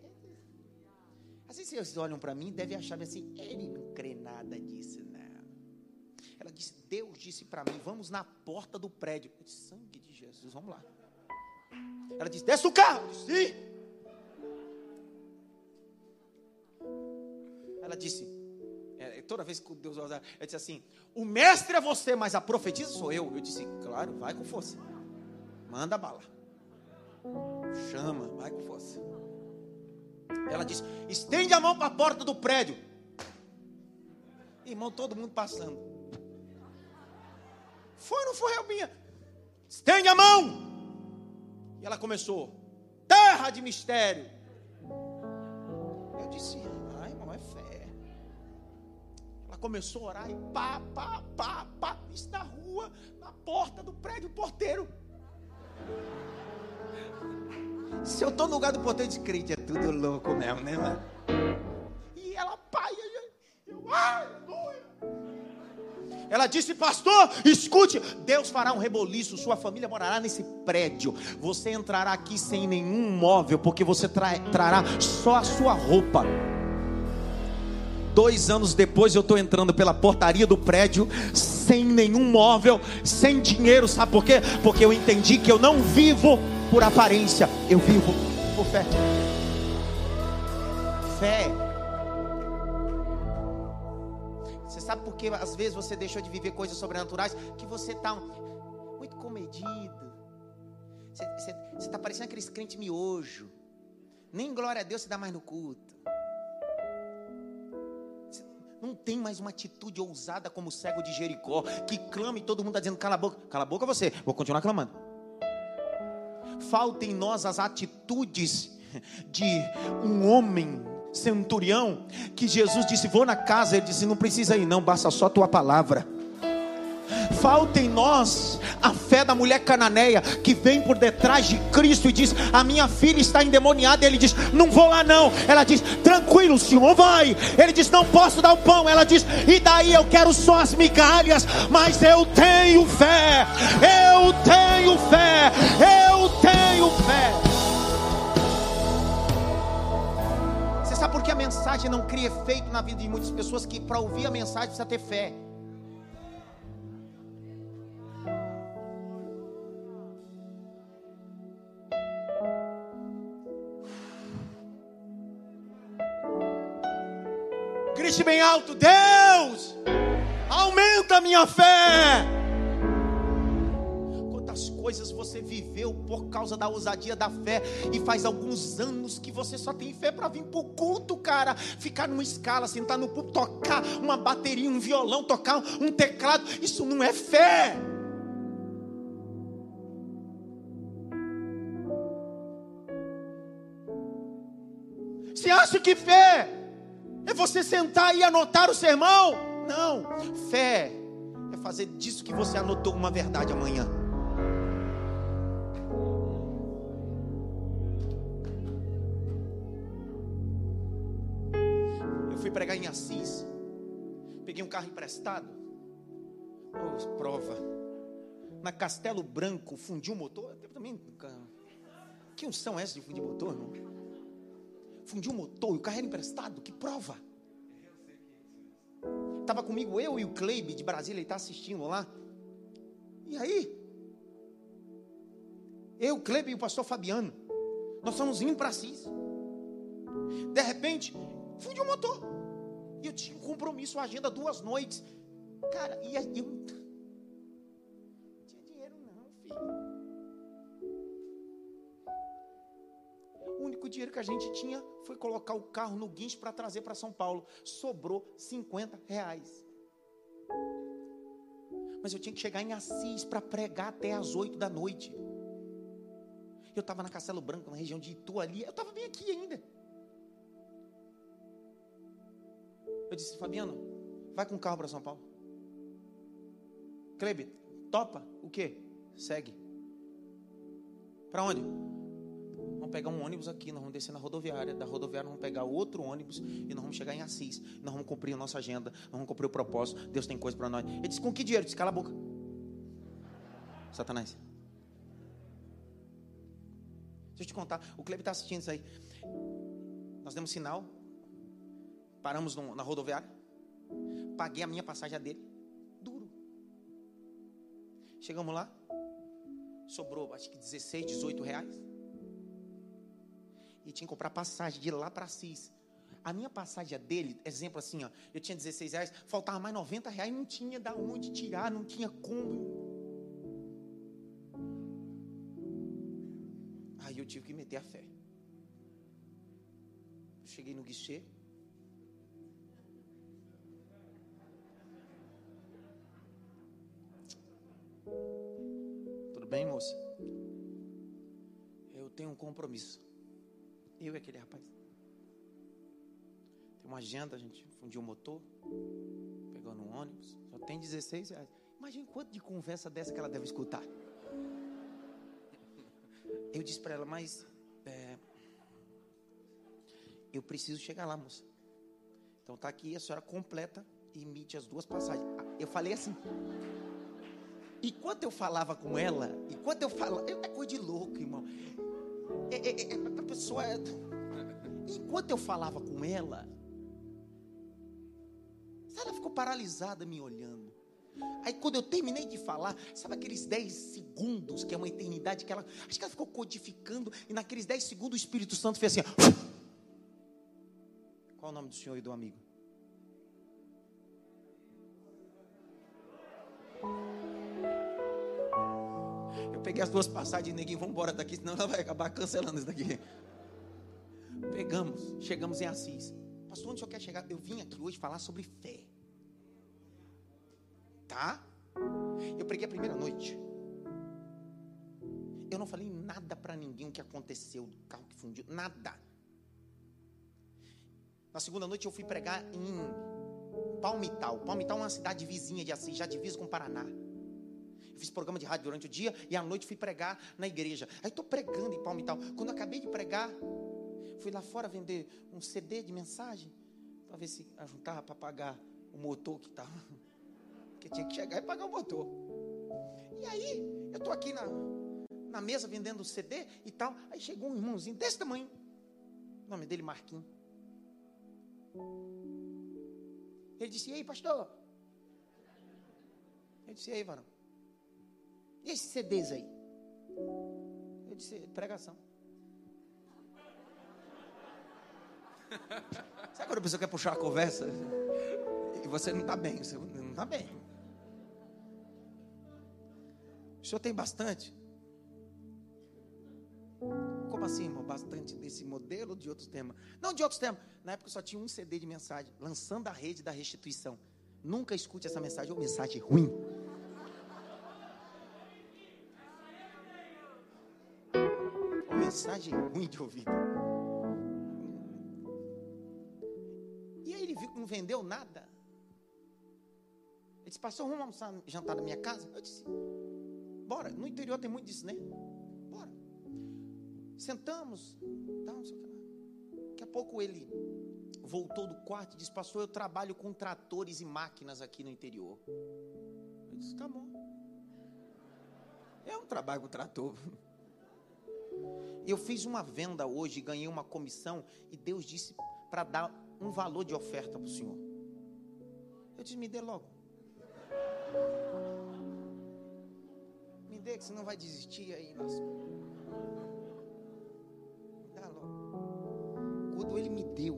Às vezes vocês olham para mim devem achar assim, ele não crê nada disso, não. Ela disse, Deus disse para mim, vamos na porta do prédio. Eu disse, sangue de Jesus, vamos lá. Ela disse, desce o carro. Eu disse, Sim. Ela disse, é, toda vez que Deus usar, ela disse assim: O mestre é você, mas a profetisa sou eu. Eu disse: Claro, vai com força. Manda bala. Chama, vai com força. Ela disse: Estende a mão para a porta do prédio. Irmão, todo mundo passando. Foi ou não foi, Elbinha? Estende a mão. E ela começou: Terra de mistério. Eu disse: Ai, irmão, é fé. Ela começou a orar e pá, pá, pá, pá. Isso na rua, na porta do prédio, o porteiro. Se eu estou no lugar do porteiro, de crente, é tudo louco mesmo, né, mano? E ela, pai, eu, aleluia. Ela disse, pastor, escute, Deus fará um reboliço, sua família morará nesse prédio. Você entrará aqui sem nenhum móvel, porque você tra trará só a sua roupa. Dois anos depois eu estou entrando pela portaria do prédio, sem nenhum móvel, sem dinheiro, sabe por quê? Porque eu entendi que eu não vivo por aparência, eu vivo por fé. Fé. Você sabe por que às vezes você deixou de viver coisas sobrenaturais? Que você está muito comedido. Você está parecendo aqueles crentes miojo. Nem glória a Deus se dá mais no culto. Você não tem mais uma atitude ousada como o cego de Jericó, que clama e todo mundo está dizendo: cala a boca, cala a boca você, vou continuar clamando. Falta em nós as atitudes de um homem centurião que Jesus disse: Vou na casa. Ele disse: Não precisa ir, não, basta só tua palavra. Falta em nós a fé da mulher cananeia que vem por detrás de Cristo e diz: A minha filha está endemoniada. Ele diz: Não vou lá não. Ela diz: Tranquilo, senhor, vai. Ele diz: Não posso dar o pão. Ela diz: E daí eu quero só as migalhas, mas eu tenho fé. Eu tenho fé. Eu fé. Você sabe por que a mensagem não cria efeito na vida de muitas pessoas que para ouvir a mensagem precisa ter fé? Grite bem alto: Deus, aumenta a minha fé. Coisas você viveu por causa da ousadia da fé, e faz alguns anos que você só tem fé para vir para o culto, cara. Ficar numa escala, sentar no culto, tocar uma bateria, um violão, tocar um teclado. Isso não é fé. Você acha que fé é você sentar e anotar o sermão? Não. Fé é fazer disso que você anotou uma verdade amanhã. Fui pregar em Assis. Peguei um carro emprestado. Oh, prova. Na Castelo Branco, fundiu o motor. Eu também. Que unção é essa de fundir motor, irmão? fundiu o motor e o carro era emprestado, que prova. Estava comigo eu e o Kleibe de Brasília, ele está assistindo lá. E aí? Eu, o Kleibe e o pastor Fabiano, nós estamos indo para Assis. De repente, fundiu o motor. E eu tinha um compromisso, agenda duas noites. Cara, e eu não tinha dinheiro não, filho. O único dinheiro que a gente tinha foi colocar o carro no guincho para trazer para São Paulo. Sobrou 50 reais. Mas eu tinha que chegar em Assis para pregar até as 8 da noite. Eu estava na Castelo Branco, na região de Itu ali. Eu estava bem aqui ainda. Eu disse, Fabiano, vai com o carro para São Paulo. Klebe, topa? O quê? Segue. Para onde? Vamos pegar um ônibus aqui, nós vamos descer na rodoviária. Da rodoviária, vamos pegar outro ônibus e nós vamos chegar em Assis. Nós vamos cumprir a nossa agenda, nós vamos cumprir o propósito. Deus tem coisa para nós. Ele disse: Com que dinheiro? Eu disse: Cala a boca. Satanás. Deixa eu te contar. O Cleber está assistindo isso aí. Nós demos sinal. Paramos no, na rodoviária. Paguei a minha passagem dele. Duro. Chegamos lá. Sobrou acho que 16, 18 reais e tinha que comprar passagem de lá para Assis. A minha passagem dele, exemplo assim, ó, eu tinha 16 reais, faltava mais 90 reais, não tinha da onde tirar, não tinha como. Aí eu tive que meter a fé. Cheguei no guichê. Tudo bem, moça? Eu tenho um compromisso. Eu e aquele rapaz. Tem uma agenda, a gente fundiu o motor, pegou no ônibus, só tem 16 reais. Imagina quanto de conversa dessa que ela deve escutar. Eu disse para ela, mas é, eu preciso chegar lá, moça. Então tá aqui, a senhora completa e emite as duas passagens. Eu falei assim. Enquanto eu falava com ela, enquanto eu falava, é coisa de louco, irmão. É, é, é, a pessoa. É, enquanto eu falava com ela, ela ficou paralisada me olhando. Aí quando eu terminei de falar, sabe aqueles 10 segundos, que é uma eternidade, que ela. Acho que ela ficou codificando, e naqueles 10 segundos o Espírito Santo fez assim. Qual o nome do senhor e do amigo? Peguei as duas passagens, neguinho, vamos embora daqui, senão ela vai acabar cancelando isso daqui. Pegamos, chegamos em Assis. Pastor, onde o senhor quer chegar? Eu vim aqui hoje falar sobre fé. Tá? Eu preguei a primeira noite. Eu não falei nada para ninguém o que aconteceu do carro que fundiu, nada. Na segunda noite eu fui pregar em Palmital. Palmital é uma cidade vizinha de Assis, já divisa com o Paraná fiz programa de rádio durante o dia e à noite fui pregar na igreja. Aí estou pregando em Palmital. Quando acabei de pregar, fui lá fora vender um CD de mensagem para ver se juntava para pagar o motor que estava. Porque tinha que chegar e pagar o motor. E aí, eu estou aqui na, na mesa vendendo o CD e tal. Aí chegou um irmãozinho desse tamanho. O nome dele Marquinhos. Ele disse: E aí, pastor? Eu disse: E aí, varão? E esses CDs aí? Eu disse, pregação. Sabe quando a pessoa quer puxar a conversa? E você não está bem, você não está bem. O senhor tem bastante? Como assim, irmão? Bastante desse modelo ou de outros temas? Não, de outros temas. Na época só tinha um CD de mensagem, lançando a rede da restituição. Nunca escute essa mensagem, uma mensagem ruim. Mensagem ruim de ouvido. E aí ele viu que não vendeu nada. Ele disse, pastor, vamos almoçar, jantar na minha casa? Eu disse, bora. No interior tem muito disso, né? Bora. Sentamos, sei que lá. Daqui a pouco ele voltou do quarto e disse, pastor, eu trabalho com tratores e máquinas aqui no interior. Eu disse, tá bom. É um trabalho com trator. Eu fiz uma venda hoje, ganhei uma comissão e Deus disse para dar um valor de oferta para o senhor. Eu disse, me dê logo. Me dê, que você não vai desistir aí. Nossa. Me dá logo. Quando ele me deu,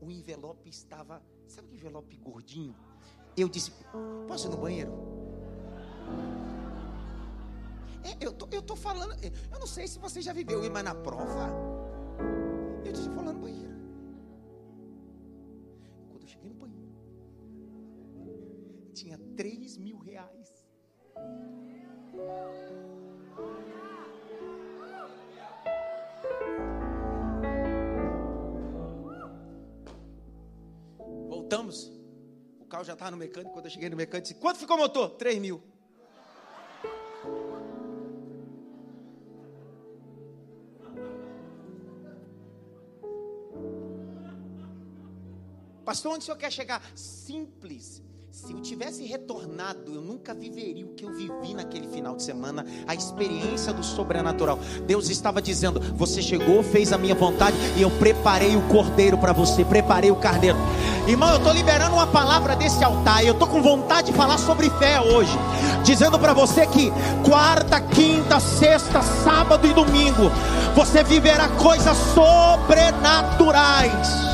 o envelope estava, sabe que envelope gordinho? Eu disse, posso ir no banheiro? É, eu, tô, eu tô falando, eu não sei se você já viveu, mas na prova, eu estou falando banheiro. Quando eu cheguei no banheiro, tinha 3 mil reais. Voltamos. O carro já estava no mecânico. Quando eu cheguei no mecânico, disse: Quanto ficou o motor? 3 mil. Pastor, onde o senhor quer chegar? Simples. Se eu tivesse retornado, eu nunca viveria o que eu vivi naquele final de semana, a experiência do sobrenatural. Deus estava dizendo: Você chegou, fez a minha vontade e eu preparei o cordeiro para você, preparei o carneiro. Irmão, eu estou liberando uma palavra desse altar e eu estou com vontade de falar sobre fé hoje, dizendo para você que quarta, quinta, sexta, sábado e domingo você viverá coisas sobrenaturais.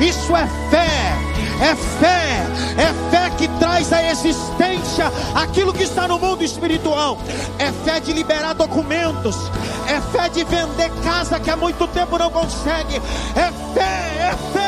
Isso é fé é fé, é fé que traz à existência aquilo que está no mundo espiritual, é fé de liberar documentos, é fé de vender casa que há muito tempo não consegue, é fé, é fé.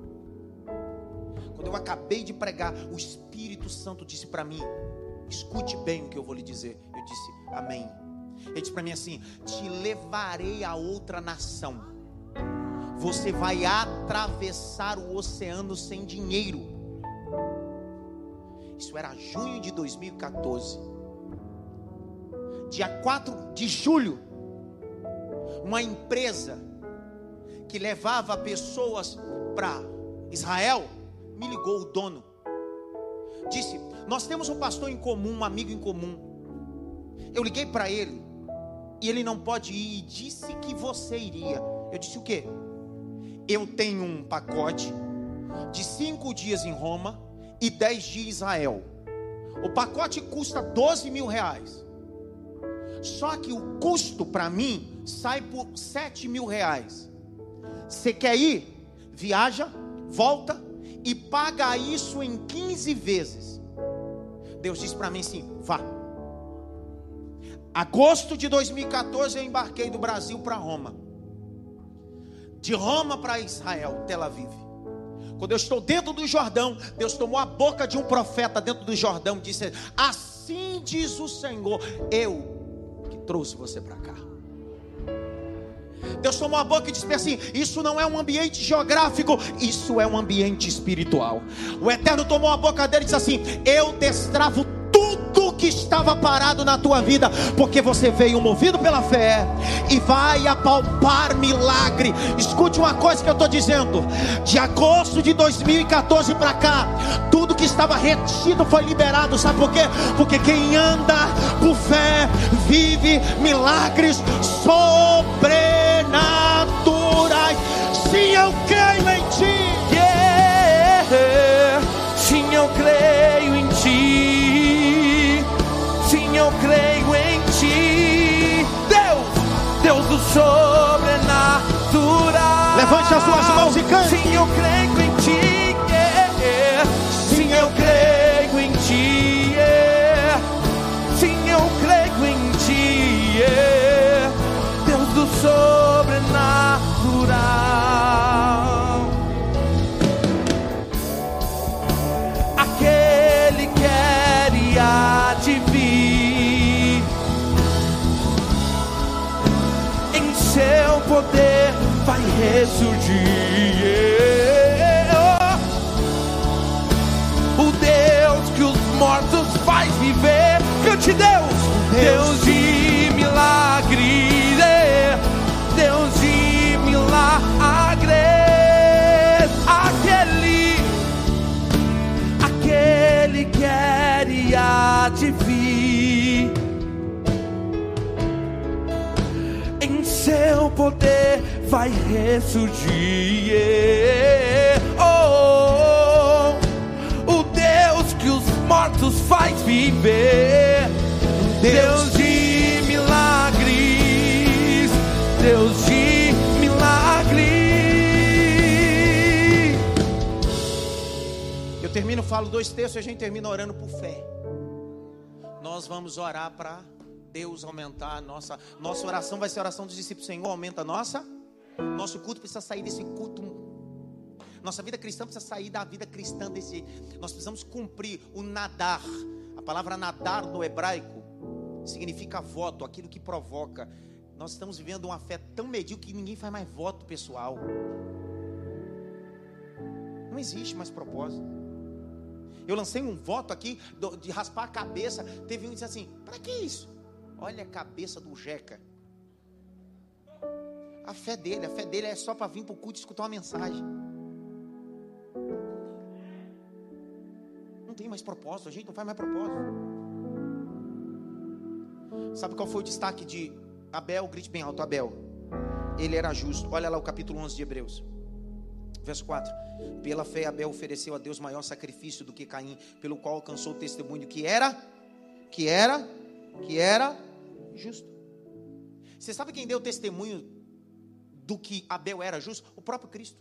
Quando eu acabei de pregar, o Espírito Santo disse para mim: Escute bem o que eu vou lhe dizer. Eu disse: Amém. Ele disse para mim assim: Te levarei a outra nação. Você vai atravessar o oceano sem dinheiro isso era junho de 2014. Dia 4 de julho, uma empresa que levava pessoas para Israel me ligou o dono. Disse: Nós temos um pastor em comum, um amigo em comum. Eu liguei para ele e ele não pode ir e disse que você iria. Eu disse o quê? Eu tenho um pacote de cinco dias em Roma e 10 de Israel. O pacote custa 12 mil reais. Só que o custo para mim sai por 7 mil reais. Você quer ir? Viaja, volta e paga isso em 15 vezes. Deus disse para mim assim: vá. Agosto de 2014 eu embarquei do Brasil para Roma. De Roma para Israel, Tel Aviv. Quando eu estou dentro do Jordão, Deus tomou a boca de um profeta dentro do Jordão e disse: Assim diz o Senhor, eu que trouxe você para cá. Deus tomou a boca e disse assim: Isso não é um ambiente geográfico, isso é um ambiente espiritual. O Eterno tomou a boca dele e disse assim: Eu destravo tudo que estava parado na tua vida, porque você veio movido pela fé e vai apalpar milagre. Escute uma coisa que eu estou dizendo: de agosto de 2014 para cá, tudo que estava retido foi liberado. Sabe por quê? Porque quem anda por fé vive milagres sobrenaturais. Sim, eu creio em ti. Yeah. Sim, eu creio em ti eu creio em ti, Deus, Deus do sobrenatural. Levante as suas mãos e cante. Sim, eu creio em ressurgir. O Deus que os mortos faz viver. Cante Deus, Deus de milagres, Deus de milagres. Aquele, aquele que era e vir. Em seu poder vai ressurgir. Oh, o Deus que os mortos faz viver. Deus de milagres, Deus de milagres. Eu termino, falo dois textos e a gente termina orando por fé. Nós vamos orar para Deus aumentar a nossa. Nossa oração vai ser a oração dos discípulos. Senhor, aumenta a nossa. Nosso culto precisa sair desse culto. Nossa vida cristã precisa sair da vida cristã desse. Nós precisamos cumprir o nadar. A palavra nadar no hebraico significa voto, aquilo que provoca. Nós estamos vivendo uma fé tão medíocre que ninguém faz mais voto pessoal. Não existe mais propósito. Eu lancei um voto aqui de raspar a cabeça. Teve um que disse assim: para que isso? Olha a cabeça do Jeca. A fé dele, a fé dele é só para vir para o culto e escutar uma mensagem. Não tem mais propósito, a gente não faz mais propósito. Sabe qual foi o destaque de Abel? Grite bem alto, Abel. Ele era justo. Olha lá o capítulo 11 de Hebreus. Verso 4: Pela fé, Abel ofereceu a Deus maior sacrifício do que Caim, pelo qual alcançou o testemunho que era, que era, que era justo. Você sabe quem deu testemunho do que Abel era justo? O próprio Cristo.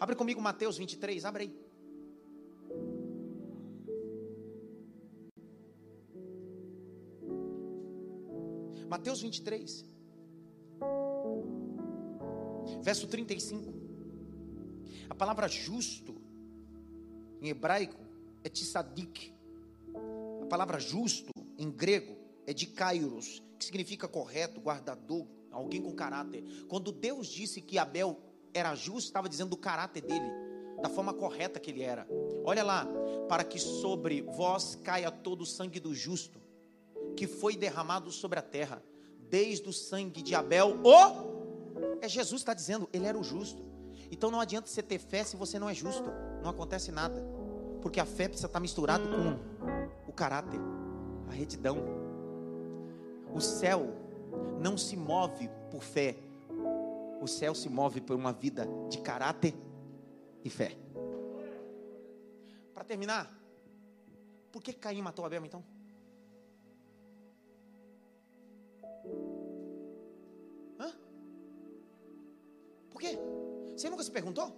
Abre comigo Mateus 23, abre aí. Mateus 23, verso 35. A palavra justo, em hebraico, é tsadik. A palavra justo, em grego, é de kairos, que significa correto, guardador, alguém com caráter. Quando Deus disse que Abel era justo, estava dizendo do caráter dele, da forma correta que ele era. Olha lá, para que sobre vós caia todo o sangue do justo, que foi derramado sobre a terra, desde o sangue de Abel, o é Jesus está dizendo, ele era o justo. Então não adianta você ter fé se você não é justo, não acontece nada, porque a fé precisa estar misturado com o caráter, a retidão. O céu não se move por fé, o céu se move por uma vida de caráter e fé. Para terminar, por que Caim matou Abel então? Hã? Por quê? Você nunca se perguntou?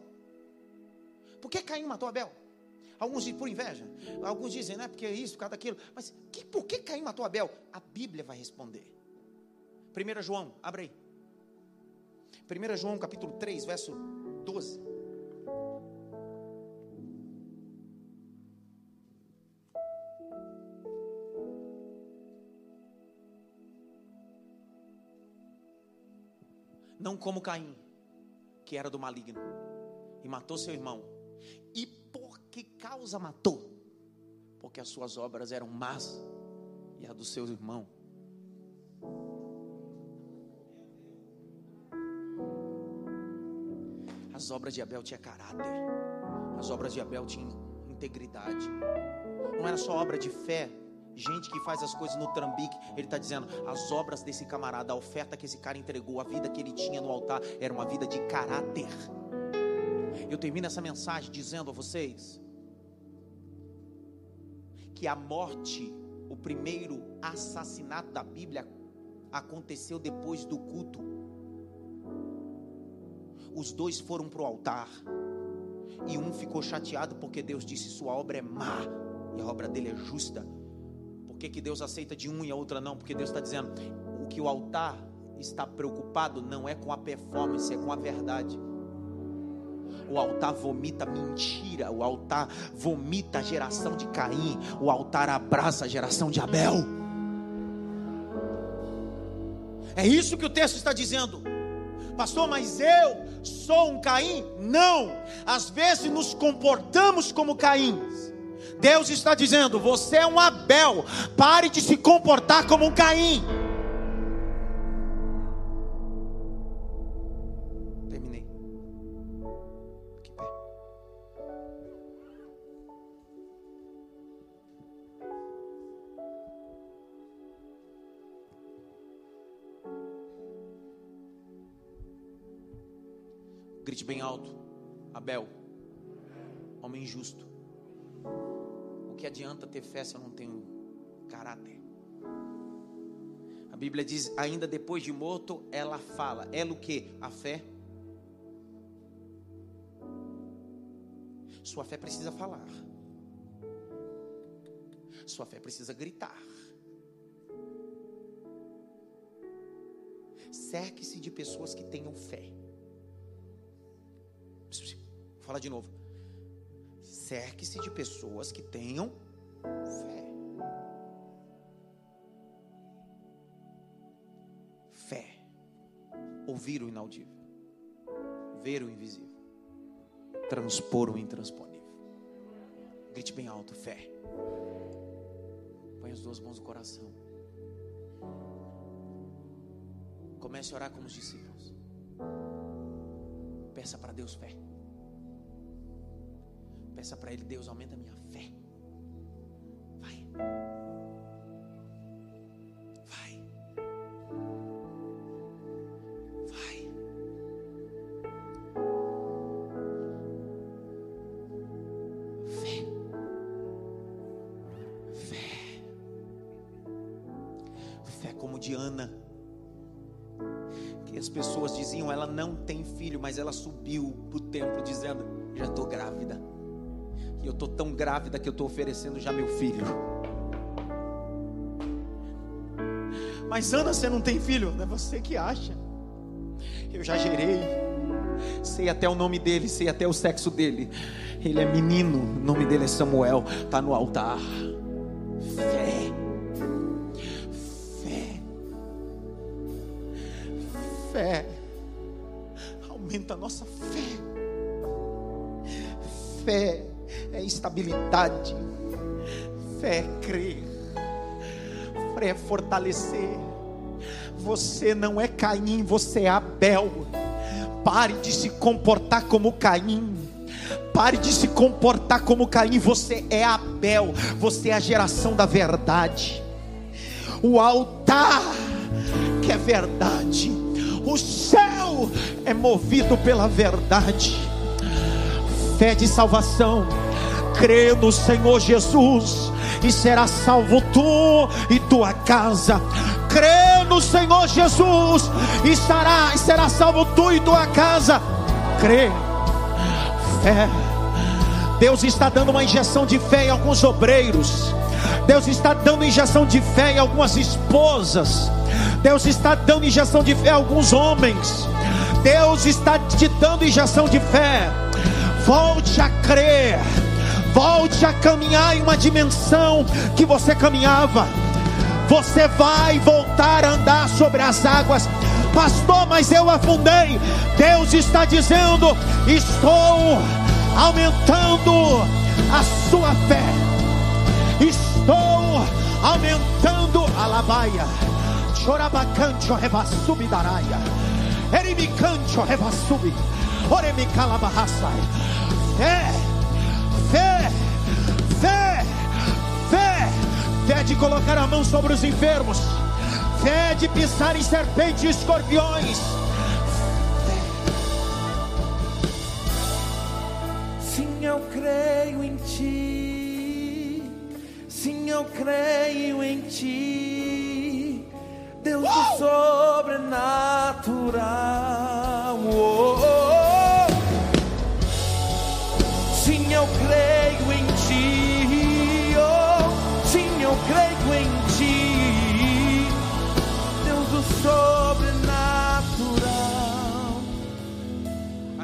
Por que Caim matou Abel? Alguns dizem por inveja, alguns dizem, não é porque isso, por causa daquilo. Mas que, por que Caim matou Abel? A Bíblia vai responder. 1 João, abre aí. 1 João capítulo 3, verso 12. Não como Caim, que era do maligno, e matou seu irmão. E por que causa matou? Porque as suas obras eram más e a do seu irmão. As obras de Abel tinham caráter. As obras de Abel tinham integridade. Não era só obra de fé. Gente que faz as coisas no trambique, ele está dizendo: as obras desse camarada, a oferta que esse cara entregou, a vida que ele tinha no altar, era uma vida de caráter. Eu termino essa mensagem dizendo a vocês que a morte, o primeiro assassinato da Bíblia, aconteceu depois do culto. Os dois foram para o altar. E um ficou chateado porque Deus disse: Sua obra é má e a obra dele é justa. Por que, que Deus aceita de um e a outra não? Porque Deus está dizendo: O que o altar está preocupado não é com a performance, é com a verdade. O altar vomita mentira, o altar vomita a geração de Caim, o altar abraça a geração de Abel. É isso que o texto está dizendo. Pastor, mas eu sou um Caim? Não. Às vezes nos comportamos como Caim. Deus está dizendo: você é um Abel, pare de se comportar como um Caim. Bem alto. Abel, homem justo. O que adianta ter fé se eu não tenho caráter? A Bíblia diz: ainda depois de morto, ela fala. Ela o que? A fé. Sua fé precisa falar. Sua fé precisa gritar. Cerque-se de pessoas que tenham fé. Falar de novo. Cerque-se de pessoas que tenham fé. Fé. Ouvir o inaudível. Ver o invisível. Transpor o intransponível. Grite bem alto, fé. Põe as duas mãos no coração. Comece a orar como os discípulos. Peça para Deus fé. Peça para Ele, Deus, aumenta a minha fé. Vai. Vai. Vai. Fé. Fé. Fé como de Ana. Que as pessoas diziam, ela não tem filho, mas ela subiu para o templo dizendo: Já estou grávida. E eu estou tão grávida que eu estou oferecendo já meu filho. Mas Ana, você não tem filho? É você que acha. Eu já gerei. Sei até o nome dele, sei até o sexo dele. Ele é menino, o nome dele é Samuel. Está no altar. Fortalecer. Você não é Caim, você é Abel. Pare de se comportar como Caim. Pare de se comportar como Caim. Você é Abel. Você é a geração da verdade. O altar que é verdade. O céu é movido pela verdade. Fé de salvação crê no Senhor Jesus e será salvo tu e tua casa. Crê no Senhor Jesus e estará e será salvo tu e tua casa. Crê. Fé. Deus está dando uma injeção de fé em alguns obreiros. Deus está dando injeção de fé em algumas esposas. Deus está dando injeção de fé a alguns homens. Deus está te dando injeção de fé. Volte a crer Volte a caminhar em uma dimensão que você caminhava. Você vai voltar a andar sobre as águas. Pastor, mas eu afundei. Deus está dizendo: estou aumentando a sua fé. Estou aumentando a labaia. Chorabacancho revassubi daraia. Erimicancho revassubi. Oremicalabarraçai. Fé de colocar a mão sobre os enfermos, fé de pisar em serpentes e escorpiões. Sim, eu creio em ti. Sim, eu creio em ti. Deus do sobrenatural. Oh, oh, oh. eu creio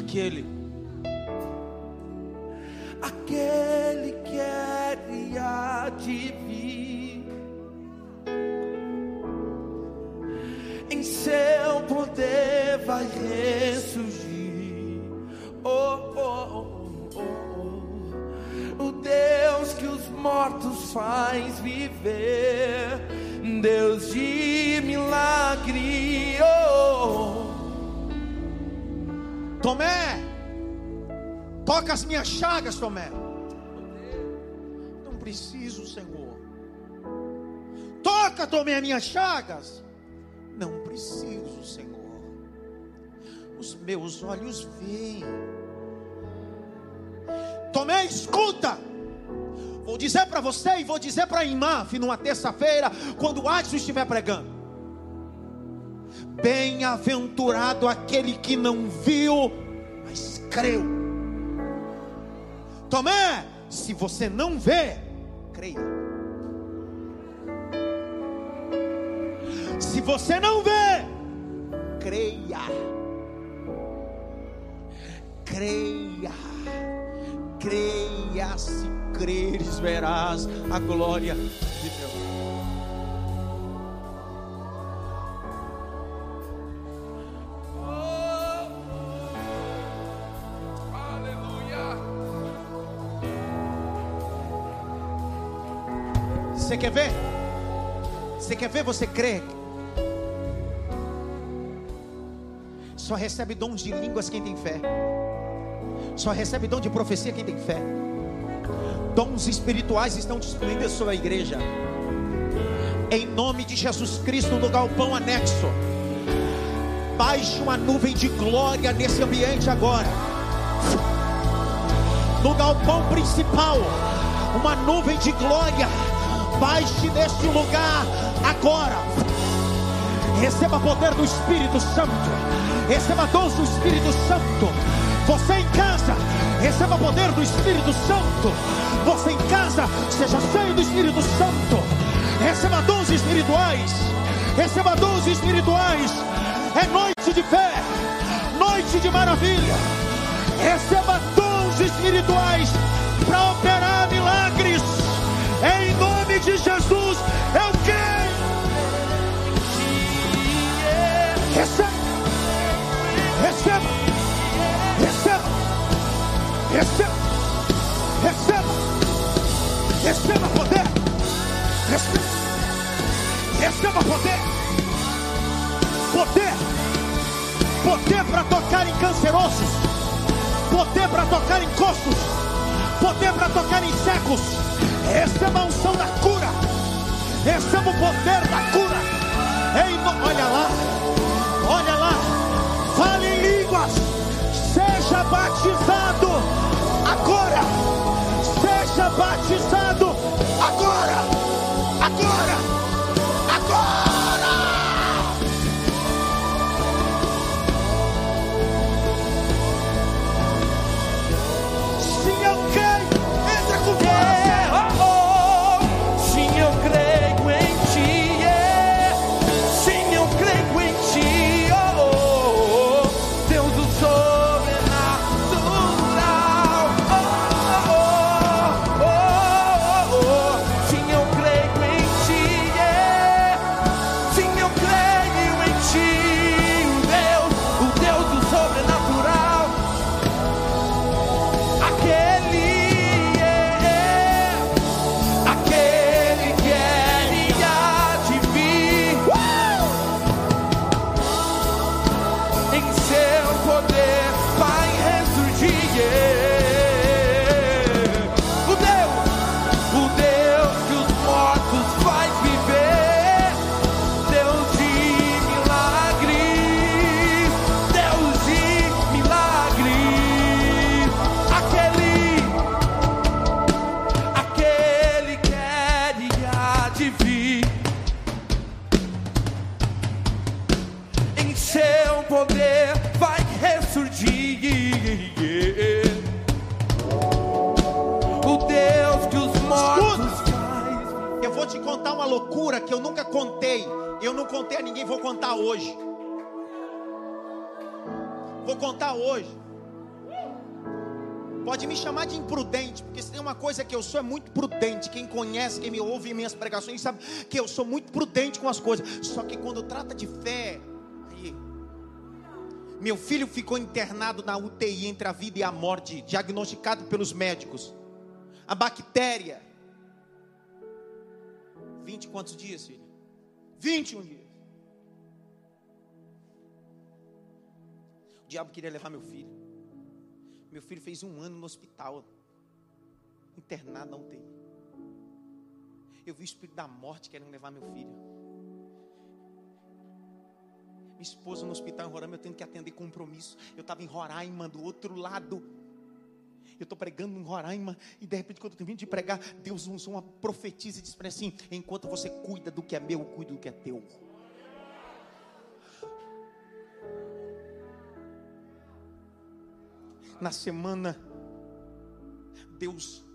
aquele. Aquele que era e de vir. Em seu poder vai ressurgir. Oh, oh, oh, oh. O Deus que os mortos faz viver. Deus de milagre. Oh, oh, oh. Tomé, toca as minhas chagas, Tomé. Não preciso, Senhor. Toca, Tomé, as minhas chagas. Não preciso, Senhor. Os meus olhos veem. Tomé, escuta. Vou dizer para você e vou dizer para a irmã, numa terça-feira, quando o Adson estiver pregando. Bem-aventurado aquele que não viu, mas creu. Tomé, se você não vê, creia. Se você não vê, creia. Creia. Creia se creres, verás a glória de Deus. Você quer ver? Você quer ver? Você crê? Só recebe dons de línguas quem tem fé. Só recebe dom de profecia quem tem fé dons espirituais estão disponíveis sobre a igreja. Em nome de Jesus Cristo, no galpão anexo, baixe uma nuvem de glória nesse ambiente agora. No galpão principal, uma nuvem de glória, baixe neste lugar agora. Receba poder do Espírito Santo, receba dons do Espírito Santo. Você em casa, receba poder do Espírito Santo. Você em casa, seja cheio do Espírito Santo. Receba dons espirituais. Receba dons espirituais. É noite de fé, noite de maravilha. Receba dons espirituais receba, receba. Receba poder. Receba, receba poder. Poder. Poder para tocar em cancerosos. Poder para tocar em costos. Poder para tocar em secos. Receba a unção da cura. Receba o poder da cura. Ei, olha lá. Olha lá. Fale em línguas. Seja batizado agora. Seja batizado agora, eu sou é muito prudente. Quem conhece, quem me ouve em minhas pregações, sabe que eu sou muito prudente com as coisas. Só que quando trata de fé, aí, meu filho ficou internado na UTI entre a vida e a morte, diagnosticado pelos médicos. A bactéria 20 e quantos dias, filho? 21 dias. O diabo queria levar meu filho. Meu filho fez um ano no hospital, internado na UTI. Eu vi o espírito da morte querendo levar meu filho. Minha esposa no hospital em Roraima, eu tendo que atender compromisso. Eu estava em Roraima, do outro lado. Eu estou pregando em Roraima, e de repente, quando eu termino de pregar, Deus usou uma profetisa e disse para assim: enquanto você cuida do que é meu, eu cuido do que é teu. Na semana, Deus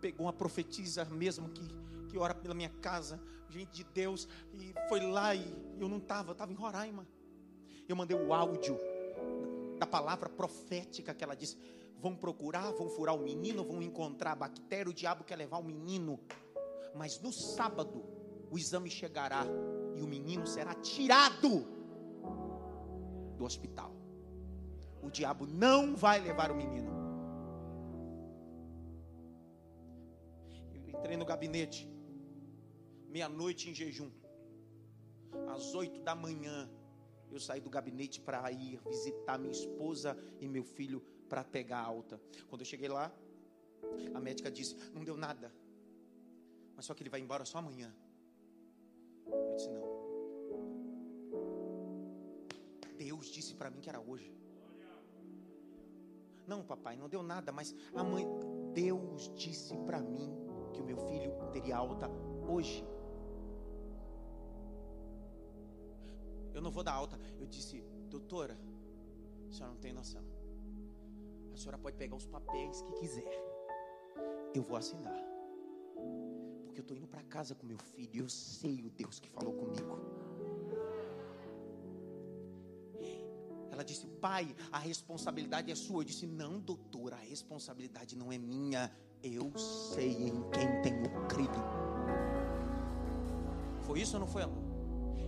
pegou uma profetisa mesmo que, que ora pela minha casa, gente de Deus, e foi lá e eu não estava, estava em Roraima. Eu mandei o áudio da palavra profética que ela disse: vão procurar, vão furar o menino, vão encontrar a bactéria, o diabo quer levar o menino. Mas no sábado o exame chegará e o menino será tirado do hospital. O diabo não vai levar o menino. Entrei no gabinete, meia-noite em jejum. Às oito da manhã, eu saí do gabinete para ir visitar minha esposa e meu filho para pegar alta. Quando eu cheguei lá, a médica disse: Não deu nada, mas só que ele vai embora só amanhã. Eu disse: Não. Deus disse para mim que era hoje. Não, papai, não deu nada, mas a mãe, Deus disse para mim que o meu filho teria alta hoje. Eu não vou dar alta. Eu disse, doutora, a senhora não tem noção. A senhora pode pegar os papéis que quiser. Eu vou assinar. Porque eu estou indo para casa com meu filho. Eu sei o Deus que falou comigo. Ela disse, pai, a responsabilidade é sua. Eu disse, não, doutora, a responsabilidade não é minha. Eu sei em quem tenho crido. Foi isso ou não foi, amor?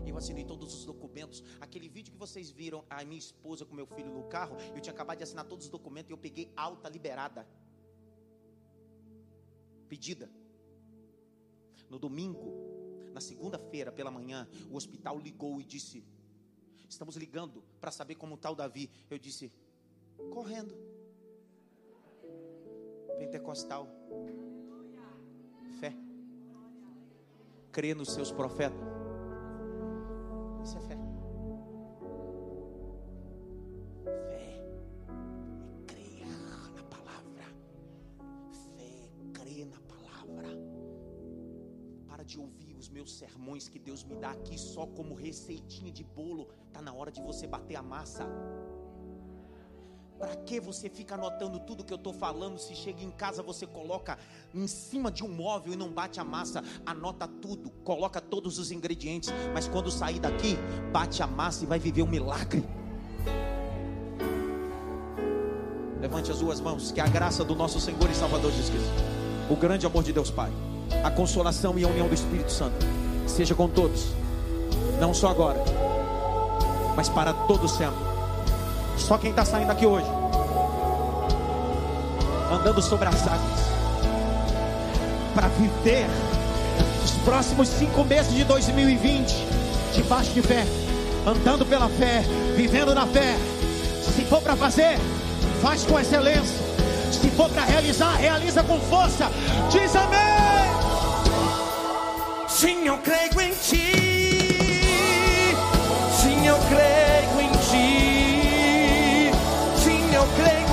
Eu assinei todos os documentos. Aquele vídeo que vocês viram, a minha esposa com meu filho no carro, eu tinha acabado de assinar todos os documentos e eu peguei alta liberada. Pedida. No domingo, na segunda-feira pela manhã, o hospital ligou e disse: Estamos ligando para saber como está o Davi. Eu disse: Correndo. Pentecostal. Fé. Crê nos seus profetas. Isso é fé. Fé é crer na palavra. Fé é crer na palavra. Para de ouvir os meus sermões que Deus me dá aqui só como receitinha de bolo. Está na hora de você bater a massa. Para que você fica anotando tudo que eu estou falando? Se chega em casa, você coloca em cima de um móvel e não bate a massa. Anota tudo, coloca todos os ingredientes. Mas quando sair daqui, bate a massa e vai viver um milagre. Levante as duas mãos, que a graça do nosso Senhor e Salvador Jesus Cristo, o grande amor de Deus Pai, a consolação e a união do Espírito Santo, seja com todos, não só agora, mas para todos sempre. Só quem está saindo aqui hoje, andando sobre as águas, para viver os próximos cinco meses de 2020, debaixo de fé, andando pela fé, vivendo na fé. Se for para fazer, faz com excelência. Se for para realizar, realiza com força. Diz amém. Sim, eu creio em ti. Sim, eu creio em ti. Sim, eu creio